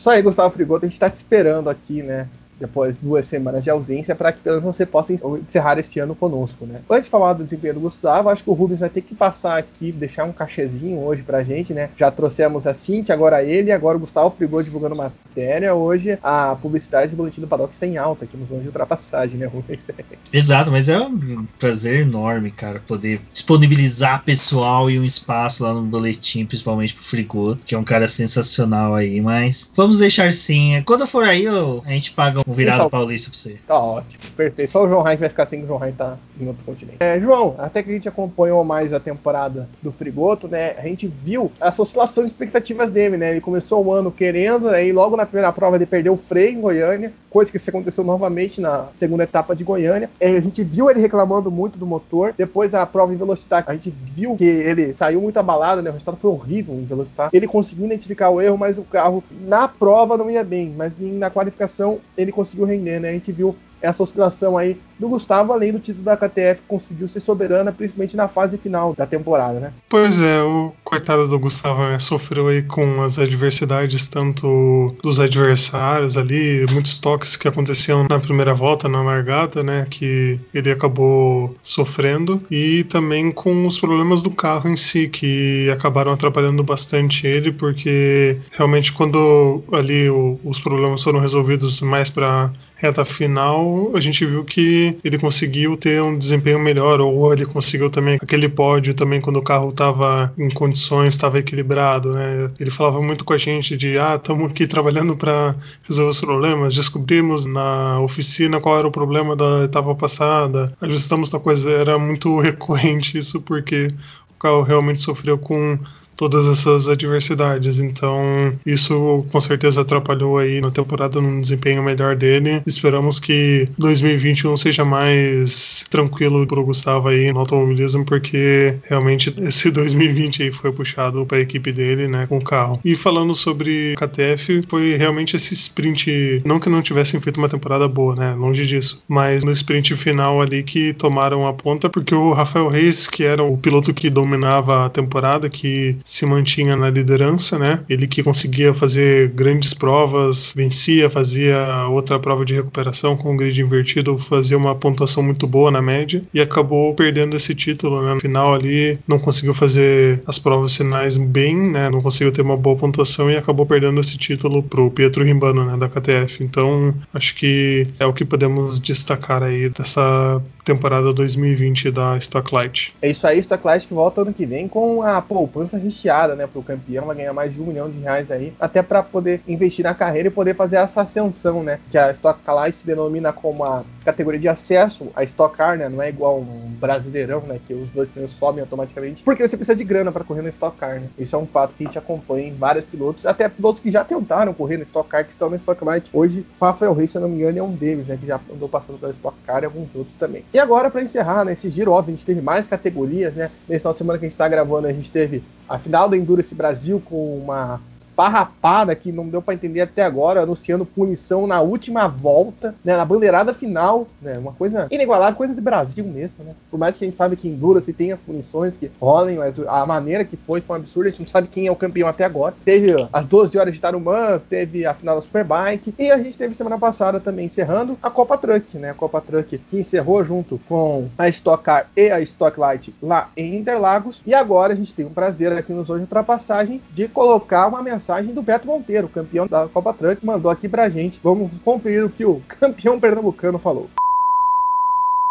Isso aí, Gustavo Frigoto, a gente tá te esperando aqui, né? Depois duas semanas de ausência, para que pelo menos você possa encerrar esse ano conosco, né? Antes de falar do desempenho do Gustavo, acho que o Rubens vai ter que passar aqui, deixar um cachezinho hoje pra gente, né? Já trouxemos a Cintia, agora ele, agora o Gustavo Frigou divulgando matéria. Hoje a publicidade do Boletim do Paddock está em alta aqui nos anos de ultrapassagem, né, Rubens? [laughs] Exato, mas é um prazer enorme, cara, poder disponibilizar pessoal e um espaço lá no Boletim, principalmente pro Frigoto, que é um cara sensacional aí, mas vamos deixar sim. Quando eu for aí, a gente paga um virado Só... paulista pra você. Tá ótimo, perfeito. Só o João Heinz vai ficar assim que o João Heinz tá em outro continente. É, João, até que a gente acompanhou mais a temporada do Frigoto, né? A gente viu essa oscilação de expectativas dele, né? Ele começou o ano querendo, aí logo na primeira prova ele perdeu o freio em Goiânia, coisa que aconteceu novamente na segunda etapa de Goiânia. É, a gente viu ele reclamando muito do motor. Depois a prova em velocidade, a gente viu que ele saiu muito abalado, né? O resultado foi horrível em velocidade. Ele conseguiu identificar o erro, mas o carro na prova não ia bem, mas na qualificação ele conseguiu render, né? A gente viu essa oscilação aí do Gustavo, além do título da KTF, conseguiu ser soberana, principalmente na fase final da temporada, né? Pois é, o coitado do Gustavo né, sofreu aí com as adversidades tanto dos adversários ali, muitos toques que aconteciam na primeira volta, na largada, né, que ele acabou sofrendo, e também com os problemas do carro em si, que acabaram atrapalhando bastante ele, porque realmente quando ali o, os problemas foram resolvidos mais para reta final, a gente viu que ele conseguiu ter um desempenho melhor, ou ele conseguiu também aquele pódio também quando o carro estava em condições, estava equilibrado, né? Ele falava muito com a gente de, ah, estamos aqui trabalhando para resolver os problemas, descobrimos na oficina qual era o problema da etapa passada, ajustamos tal coisa, era muito [laughs] recorrente isso porque o carro realmente sofreu com todas essas adversidades. Então, isso com certeza atrapalhou aí na temporada no desempenho melhor dele. Esperamos que 2021 seja mais tranquilo pro Gustavo aí no automobilismo, porque realmente esse [laughs] 2020 aí foi puxado para a equipe dele, né, com o carro. E falando sobre KTF, foi realmente esse sprint, não que não tivessem feito uma temporada boa, né, longe disso, mas no sprint final ali que tomaram a ponta, porque o Rafael Reis, que era o piloto que dominava a temporada, que se mantinha na liderança, né? Ele que conseguia fazer grandes provas, vencia, fazia outra prova de recuperação com o grid invertido, fazia uma pontuação muito boa na média e acabou perdendo esse título, né? No final ali não conseguiu fazer as provas finais bem, né? Não conseguiu ter uma boa pontuação e acabou perdendo esse título pro Pietro Rimbano, né, da KTF. Então, acho que é o que podemos destacar aí dessa temporada 2020 da Stocklight. É isso aí, Stocklight que volta ano que vem com a poupança recheada, né, pro campeão, vai ganhar mais de um milhão de reais aí, até para poder investir na carreira e poder fazer essa ascensão, né, que a Stocklight se denomina como a categoria de acesso a Stock Car, né, não é igual um brasileirão, né, que os dois pneus sobem automaticamente, porque você precisa de grana para correr no Stock Car, né, isso é um fato que a gente acompanha em vários pilotos, até pilotos que já tentaram correr no Stock Car, que estão no Stock Light, hoje, Rafael Reis, se eu não me engano, é um deles, né, que já andou passando pela Stock Car e alguns outros também. E agora, para encerrar, né, esse giro, óbvio, a gente teve mais categorias, né? Nesse final de semana que a gente está gravando, a gente teve a final do Endurance Brasil com uma parrapada que não deu para entender até agora, anunciando punição na última volta, né, na bandeirada final, né, uma coisa inigualável, coisa de Brasil mesmo, né? Por mais que a gente sabe que Endurance se as punições que rolem, mas a maneira que foi foi um absurdo, a gente não sabe quem é o campeão até agora. Teve as 12 horas de Tarumã, teve a final da Superbike e a gente teve semana passada também encerrando a Copa Truck, né? A Copa Truck que encerrou junto com a Stock Car e a Stock Light lá em Interlagos. E agora a gente tem o prazer aqui nos Hoje Ultrapassagem de colocar uma mensagem mensagem do Beto Monteiro, campeão da Copa Truck, mandou aqui pra gente. Vamos conferir o que o [laughs] campeão pernambucano falou.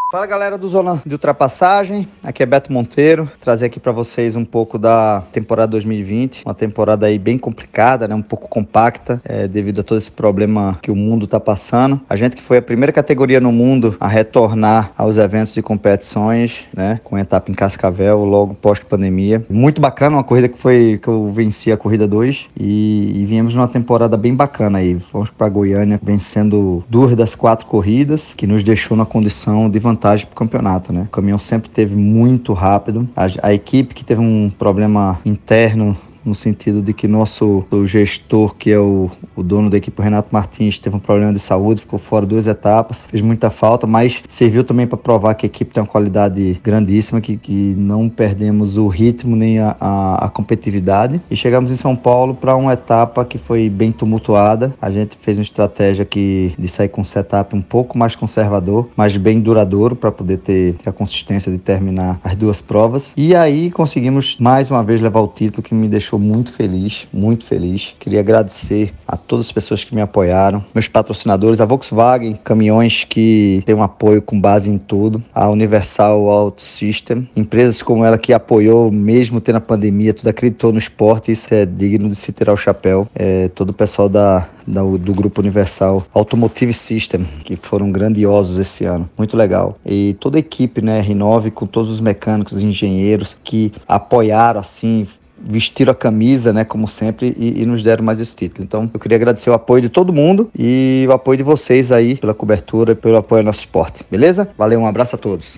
Fala galera do Zona de Ultrapassagem, aqui é Beto Monteiro, trazer aqui para vocês um pouco da temporada 2020, uma temporada aí bem complicada, né, um pouco compacta, é, devido a todo esse problema que o mundo está passando. A gente que foi a primeira categoria no mundo a retornar aos eventos de competições, né, com etapa em Cascavel, logo pós-pandemia. Muito bacana, uma corrida que foi que eu venci a corrida 2 e, e viemos numa temporada bem bacana aí. Fomos para Goiânia vencendo duas das quatro corridas, que nos deixou na condição de vantagem vantagem para o campeonato, né? O caminhão sempre teve muito rápido. A, a equipe que teve um problema interno no sentido de que nosso gestor, que é o, o dono da equipe, o Renato Martins, teve um problema de saúde, ficou fora duas etapas, fez muita falta, mas serviu também para provar que a equipe tem uma qualidade grandíssima, que, que não perdemos o ritmo nem a, a, a competitividade. E chegamos em São Paulo para uma etapa que foi bem tumultuada. A gente fez uma estratégia que, de sair com um setup um pouco mais conservador, mas bem duradouro para poder ter, ter a consistência de terminar as duas provas. E aí conseguimos mais uma vez levar o título que me deixou muito feliz, muito feliz. Queria agradecer a todas as pessoas que me apoiaram, meus patrocinadores, a Volkswagen Caminhões que tem um apoio com base em tudo, a Universal Auto System, empresas como ela que apoiou mesmo tendo a pandemia, tudo acreditou no esporte, isso é digno de se tirar o chapéu. É, todo o pessoal da, da, do Grupo Universal Automotive System, que foram grandiosos esse ano. Muito legal. E toda a equipe, né, R9, com todos os mecânicos, engenheiros que apoiaram, assim, vestiram a camisa, né, como sempre, e, e, nos deram mais esse título. Então, eu queria agradecer o apoio de todo mundo e o apoio de vocês aí pela cobertura e pelo apoio ao nosso esporte. Beleza? Valeu, um abraço a todos.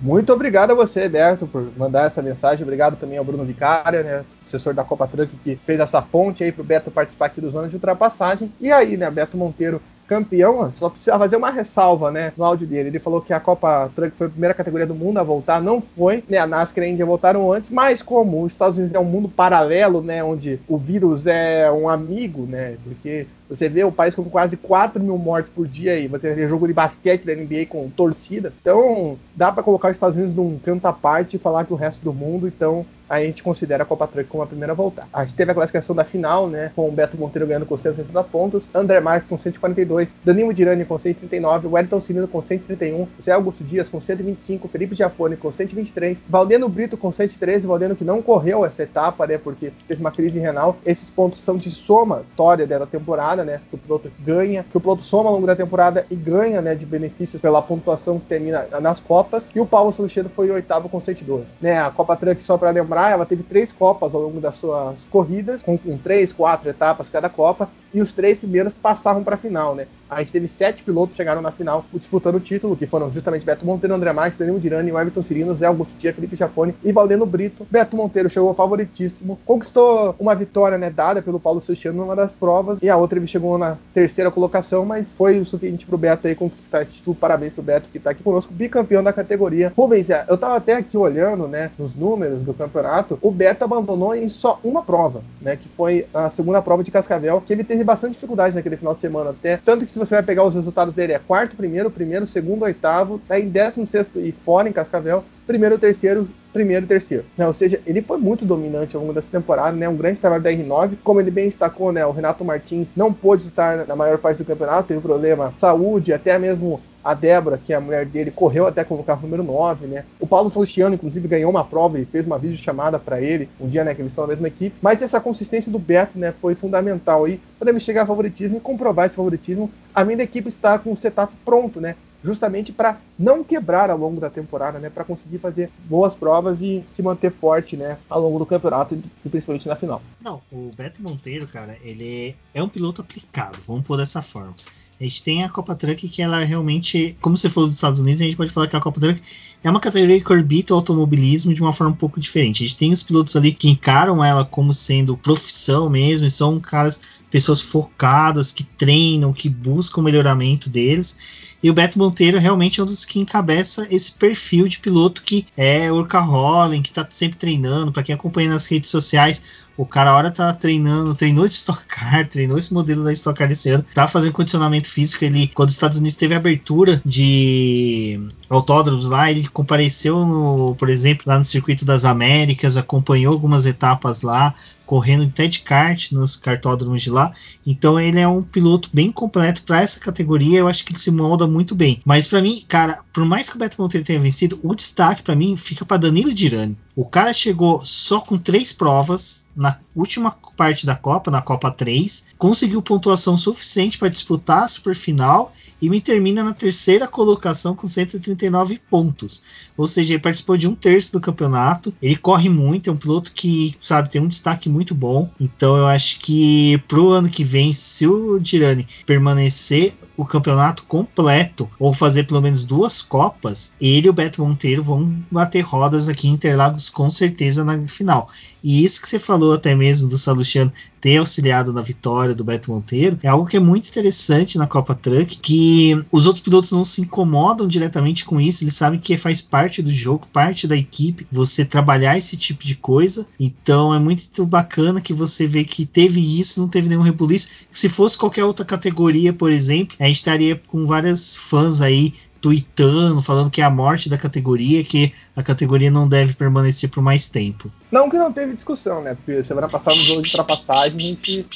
Muito obrigado a você, Berto, por mandar essa mensagem. Obrigado também ao Bruno Vicária, né, assessor da Copa Truck, que fez essa ponte aí para o Beto participar aqui dos anos de ultrapassagem. E aí, né, Beto Monteiro campeão, só precisa fazer uma ressalva, né, no áudio dele. Ele falou que a Copa Truck foi a primeira categoria do mundo a voltar, não foi, né, a NASCAR e a Índia voltaram antes, mas como os Estados Unidos é um mundo paralelo, né, onde o vírus é um amigo, né, porque você vê o país com quase 4 mil mortes por dia aí, você vê jogo de basquete da NBA com torcida, então dá para colocar os Estados Unidos num canto à parte e falar que o resto do mundo, então a gente considera a Copa Truck como a primeira a voltar. A gente teve a classificação da final, né, com o Beto Monteiro ganhando com 160 pontos, André Marques com 142, Danilo Dirani com 139, Wellington Cirino com 131, José Augusto Dias com 125, Felipe Giafone com 123, Valdeno Brito com 113, Valdeno que não correu essa etapa, né, porque teve uma crise renal. Esses pontos são de somatória dessa temporada, né, que o piloto ganha, que o piloto soma ao longo da temporada e ganha, né, de benefícios pela pontuação que termina nas Copas. E o Paulo Solcheiro foi oitavo com 112. Né, a Copa Truck, só para lembrar, ela teve três Copas ao longo das suas corridas, com, com três, quatro etapas cada Copa. E os três primeiros passavam para a final, né? A gente teve sete pilotos que chegaram na final disputando o título, que foram justamente Beto Monteiro, André Marques, Danilo Dirani, Everton Cirino, Zé Augusto Tia, Felipe Jafone e Valdeno Brito. Beto Monteiro chegou favoritíssimo, conquistou uma vitória né, dada pelo Paulo Cristiano numa das provas, e a outra ele chegou na terceira colocação, mas foi o suficiente pro Beto aí conquistar esse título. Parabéns pro Beto que tá aqui conosco, bicampeão da categoria. Rubens, é, eu tava até aqui olhando, né, nos números do campeonato, o Beto abandonou em só uma prova, né, que foi a segunda prova de Cascavel, que ele teve bastante dificuldade naquele final de semana até, tanto que se você vai pegar os resultados dele é quarto, primeiro, primeiro, segundo, oitavo, tá em décimo sexto e fora em Cascavel, primeiro, terceiro, primeiro e terceiro. Né? Ou seja, ele foi muito dominante ao longo dessa temporada, né? Um grande trabalho da R9. Como ele bem destacou, né? O Renato Martins não pôde estar na maior parte do campeonato, teve problema saúde, até mesmo a Débora, que é a mulher dele, correu até com o carro número 9, né? O Paulo Faustino, inclusive, ganhou uma prova e fez uma videochamada para ele, um dia, né, que eles estão na mesma equipe. Mas essa consistência do Beto, né, foi fundamental aí para ele chegar a favoritismo e comprovar esse favoritismo. A minha equipe está com o setup pronto, né? Justamente para não quebrar ao longo da temporada, né? Para conseguir fazer boas provas e se manter forte, né? Ao longo do campeonato e principalmente na final. Não, o Beto Monteiro, cara, ele é um piloto aplicado, vamos pôr dessa forma. A gente tem a Copa Truck que ela realmente, como você falou dos Estados Unidos, a gente pode falar que a Copa Truck é uma categoria que orbita o automobilismo de uma forma um pouco diferente. A gente tem os pilotos ali que encaram ela como sendo profissão mesmo, e são caras, pessoas focadas, que treinam, que buscam o melhoramento deles. E o Beto Monteiro realmente é um dos que encabeça esse perfil de piloto que é workaholic, que tá sempre treinando. Para quem acompanha nas redes sociais, o cara, a hora tá treinando, treinou de Stock Car, [laughs] treinou esse modelo da Stock Car desse ano, tá fazendo condicionamento físico. Ele, quando os Estados Unidos teve abertura de autódromos lá, ele compareceu, no, por exemplo, lá no Circuito das Américas, acompanhou algumas etapas lá, correndo até de kart nos cartódromos de lá. Então ele é um piloto bem completo para essa categoria. Eu acho que ele se molda muito bem. Mas para mim, cara, por mais que o Beto Monteiro tenha vencido, o destaque para mim fica para Danilo Dirani. O cara chegou só com três provas na última parte da Copa, na Copa 3, conseguiu pontuação suficiente para disputar a superfinal e me termina na terceira colocação com 139 pontos. Ou seja, ele participou de um terço do campeonato. Ele corre muito, é um piloto que, sabe, tem um destaque muito bom. Então eu acho que pro ano que vem, se o Dirani permanecer o campeonato completo, ou fazer pelo menos duas Copas, ele e o Beto Monteiro vão bater rodas aqui em Interlagos com certeza na final. E isso que você falou até mesmo do Salustiano ter auxiliado na vitória do Beto Monteiro é algo que é muito interessante na Copa Truck, que os outros pilotos não se incomodam diretamente com isso, eles sabem que faz parte do jogo, parte da equipe, você trabalhar esse tipo de coisa. Então é muito bacana que você vê que teve isso, não teve nenhum rebuliço. Se fosse qualquer outra categoria, por exemplo, a gente estaria com várias fãs aí tweetando, falando que é a morte da categoria, que a categoria não deve permanecer por mais tempo. Não que não teve discussão, né? Porque semana passada no jogo de ultrapassagem a gente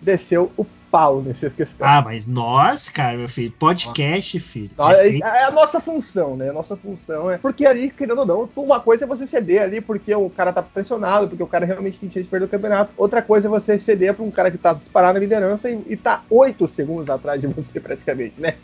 desceu o pau nessa questão. Ah, mas nós, cara, meu filho, podcast, filho. é, é, a nossa função, né? A nossa função é. Porque ali, querendo ou não, uma coisa é você ceder ali porque o cara tá pressionado, porque o cara realmente tem chance de perder o campeonato. Outra coisa é você ceder pra um cara que tá disparado na liderança e, e tá oito segundos atrás de você, praticamente, né?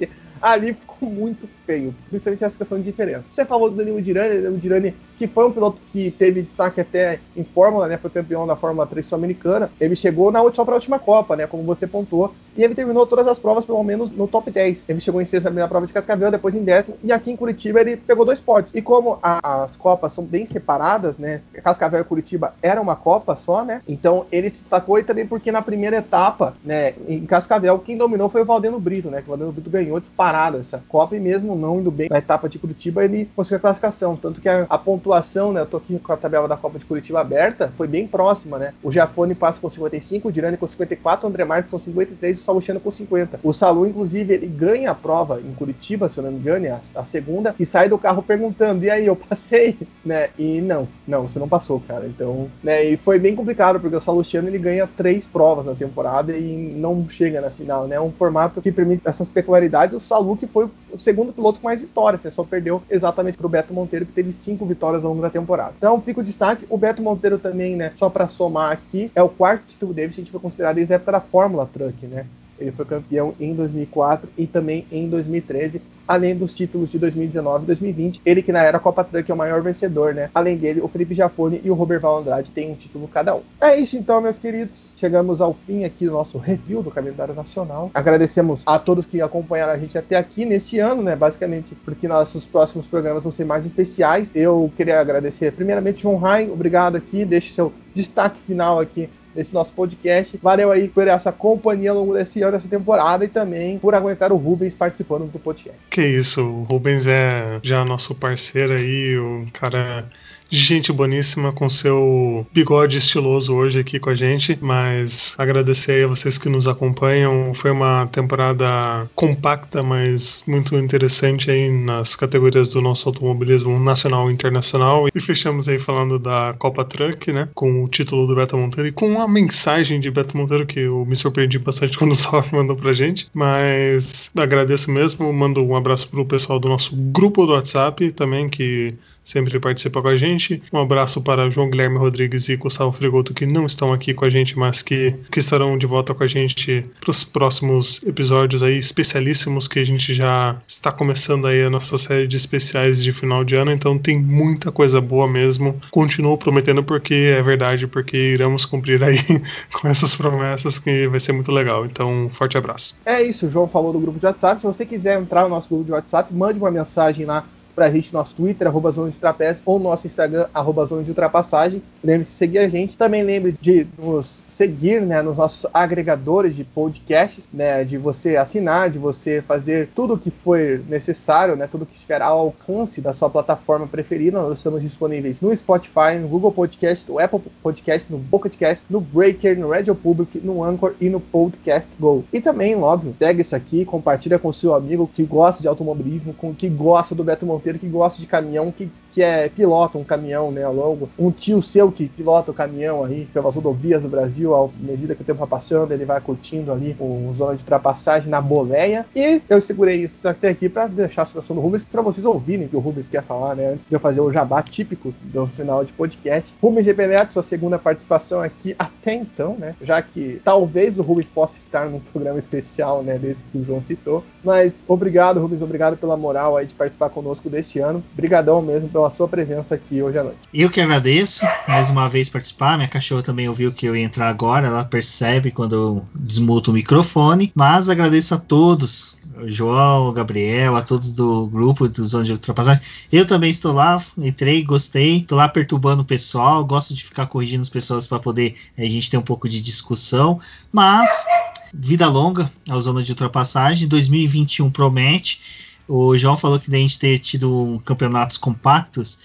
Ali ficou muito feio, principalmente essa questão de diferença. Você falou do Danilo Dirani, Danilo Dirani, que foi um piloto que teve destaque até em Fórmula, né? Foi campeão da Fórmula 3 sul-americana. Ele chegou na última, para a última Copa, né? Como você pontuou. E ele terminou todas as provas, pelo menos, no top 10. Ele chegou em sexta na primeira prova de Cascavel, depois em décimo. E aqui em Curitiba ele pegou dois pódios. E como a, as Copas são bem separadas, né? Cascavel e Curitiba era uma Copa só, né? Então ele se destacou e também porque na primeira etapa, né? Em Cascavel, quem dominou foi o Valdeno Brito, né? Que o Valdeno Brito ganhou disparado essa Copa e mesmo não indo bem na etapa de Curitiba, ele conseguiu a classificação. Tanto que a, a pontuação, né? Eu tô aqui com a tabela da Copa de Curitiba aberta, foi bem próxima, né? O Jafone passa com 55, o Dirani com 54, o André Marques com 53 e o Salustiano com 50. O Salu, inclusive, ele ganha a prova em Curitiba, se eu não me engano, a, a, segunda, e sai do carro perguntando: e aí, eu passei? [laughs] Né? E não, não, você não passou, cara. Então, né? E foi bem complicado, porque o Salustiano ele ganha três provas na temporada e não chega na final, né? É um formato que permite essas peculiaridades. O Salu, que foi o segundo piloto com mais vitórias, né? Só perdeu exatamente para o Beto Monteiro, que teve cinco vitórias ao longo da temporada. Então, fica o destaque. O Beto Monteiro também, né? Só para somar aqui, é o quarto título dele, se a gente for considerar desde a época da Fórmula Truck, né? Ele foi campeão em 2004 e também em 2013 além dos títulos de 2019 e 2020. Ele que na era Copa Truck é o maior vencedor, né? Além dele, o Felipe Jafone e o Roberval Andrade têm um título cada um. É isso então, meus queridos. Chegamos ao fim aqui do nosso review do calendário nacional. Agradecemos a todos que acompanharam a gente até aqui nesse ano, né? Basicamente, porque nossos próximos programas vão ser mais especiais. Eu queria agradecer primeiramente João Rai, obrigado aqui. Deixe seu destaque final aqui desse nosso podcast. Valeu aí por essa companhia ao longo desse ano, dessa temporada e também por aguentar o Rubens participando do podcast. Que isso, o Rubens é já nosso parceiro aí, o cara gente boníssima com seu bigode estiloso hoje aqui com a gente, mas agradecer aí a vocês que nos acompanham. Foi uma temporada compacta, mas muito interessante aí nas categorias do nosso automobilismo nacional e internacional. E fechamos aí falando da Copa Truck, né, com o título do Beto Monteiro e com a mensagem de Beto Monteiro que eu me surpreendi bastante [laughs] quando o Salve mandou pra gente, mas agradeço mesmo, mando um abraço pro pessoal do nosso grupo do WhatsApp também que sempre participa com a gente. Um abraço para João Guilherme Rodrigues e Gustavo Frigoto, que não estão aqui com a gente, mas que, que estarão de volta com a gente para os próximos episódios aí especialíssimos que a gente já está começando aí a nossa série de especiais de final de ano, então tem muita coisa boa mesmo. Continuo prometendo porque é verdade, porque iremos cumprir aí [laughs] com essas promessas que vai ser muito legal. Então, um forte abraço. É isso, o João falou do grupo de WhatsApp. Se você quiser entrar no nosso grupo de WhatsApp, mande uma mensagem lá pra gente no nosso Twitter, arroba Zona de Trapézio, ou no nosso Instagram, arroba Zona de Ultrapassagem. Lembre-se de seguir a gente. Também lembre de nos seguir né, nos nossos agregadores de podcasts, né, de você assinar, de você fazer tudo o que for necessário, né, tudo que estiver ao alcance da sua plataforma preferida. Nós estamos disponíveis no Spotify, no Google Podcast, no Apple Podcast, no Pocket Cast, no Breaker, no Radio Public, no Anchor e no Podcast Go. E também, óbvio, pega isso aqui, compartilha com seu amigo que gosta de automobilismo, com que gosta do Beto Monteiro, que gosta de caminhão, que que é pilota um caminhão, né, ao longo, um tio seu que pilota o caminhão aí pelas rodovias do Brasil, à medida que o tempo vai passando, ele vai curtindo ali o zona de ultrapassagem na boleia. E eu segurei isso até aqui para deixar a situação do Rubens para vocês ouvirem o que o Rubens quer falar, né, antes de eu fazer o jabá típico do final de podcast. Rubens GP Neto, sua segunda participação aqui até então, né, já que talvez o Rubens possa estar num programa especial, né, desse que o João citou. Mas obrigado, Rubens, obrigado pela moral aí de participar conosco deste ano. Obrigadão mesmo sua presença aqui hoje à noite. Eu que agradeço mais uma vez participar. Minha cachorra também ouviu que eu ia entrar agora, ela percebe quando eu desmuto o microfone. Mas agradeço a todos João, Gabriel, a todos do grupo do Zona de Ultrapassagem. Eu também estou lá, entrei, gostei, estou lá perturbando o pessoal, gosto de ficar corrigindo as pessoas para poder a gente ter um pouco de discussão, mas vida longa ao Zona de Ultrapassagem, 2021 promete. O João falou que a gente ter tido campeonatos compactos.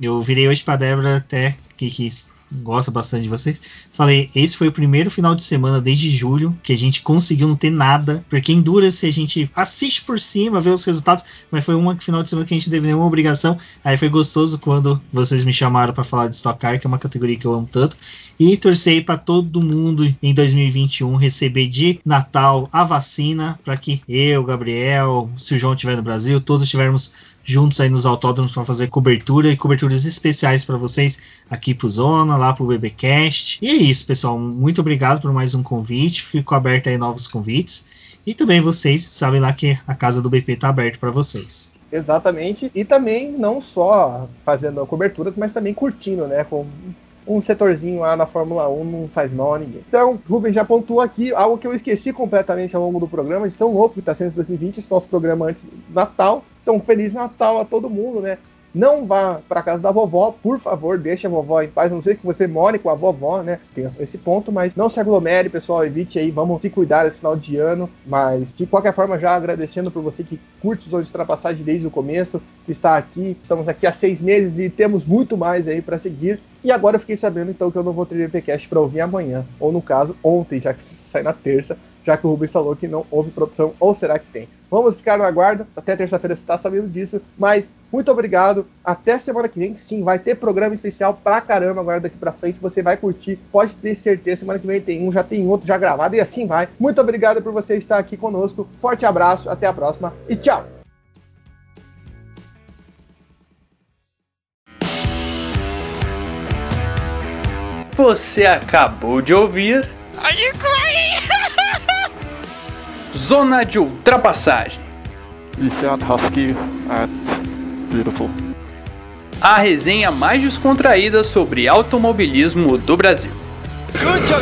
Eu virei hoje para Débora até que, que gosta bastante de vocês. Falei, esse foi o primeiro final de semana desde julho que a gente conseguiu não ter nada. Porque Endurance a gente assiste por cima, vê os resultados, mas foi um final de semana que a gente teve nenhuma obrigação. Aí foi gostoso quando vocês me chamaram para falar de Stock Car, que é uma categoria que eu amo tanto. E torcei para todo mundo em 2021 receber de Natal a vacina para que eu, Gabriel, se o João estiver no Brasil, todos tivermos juntos aí nos autódromos para fazer cobertura e coberturas especiais para vocês aqui pro Zona, lá pro BBcast. E é isso, pessoal. Muito obrigado por mais um convite. Fico aberto aí novos convites. E também vocês sabem lá que a casa do BP tá aberta para vocês. Exatamente. E também não só fazendo coberturas, mas também curtindo, né? Com um setorzinho lá na Fórmula 1 não faz mal a ninguém. Então, Rubens já pontuou aqui algo que eu esqueci completamente ao longo do programa, de tão louco que está sendo 2020, esse nosso programa antes do Natal. Então, Feliz Natal a todo mundo, né? Não vá para casa da vovó, por favor, deixe a vovó em paz. Não sei que você more com a vovó, né? Tem esse ponto, mas não se aglomere, pessoal. Evite aí, vamos se cuidar esse final de ano. Mas de qualquer forma, já agradecendo por você que curte os de ultrapassagem desde o começo, está aqui. Estamos aqui há seis meses e temos muito mais aí para seguir. E agora eu fiquei sabendo então que eu não vou ter VPcast para ouvir amanhã, ou no caso, ontem, já que [laughs] sai na terça, já que o Rubens falou que não houve produção, ou será que tem? Vamos ficar no aguardo, até terça-feira você está sabendo disso, mas muito obrigado, até semana que vem, sim, vai ter programa especial pra caramba agora daqui pra frente, você vai curtir, pode ter certeza, semana que vem tem um, já tem outro já gravado e assim vai. Muito obrigado por você estar aqui conosco, forte abraço, até a próxima e tchau! Você acabou de ouvir. Are you crying? Zona de ultrapassagem. Seat Husky at Beautiful. A resenha mais descontraída sobre automobilismo do Brasil. Good job.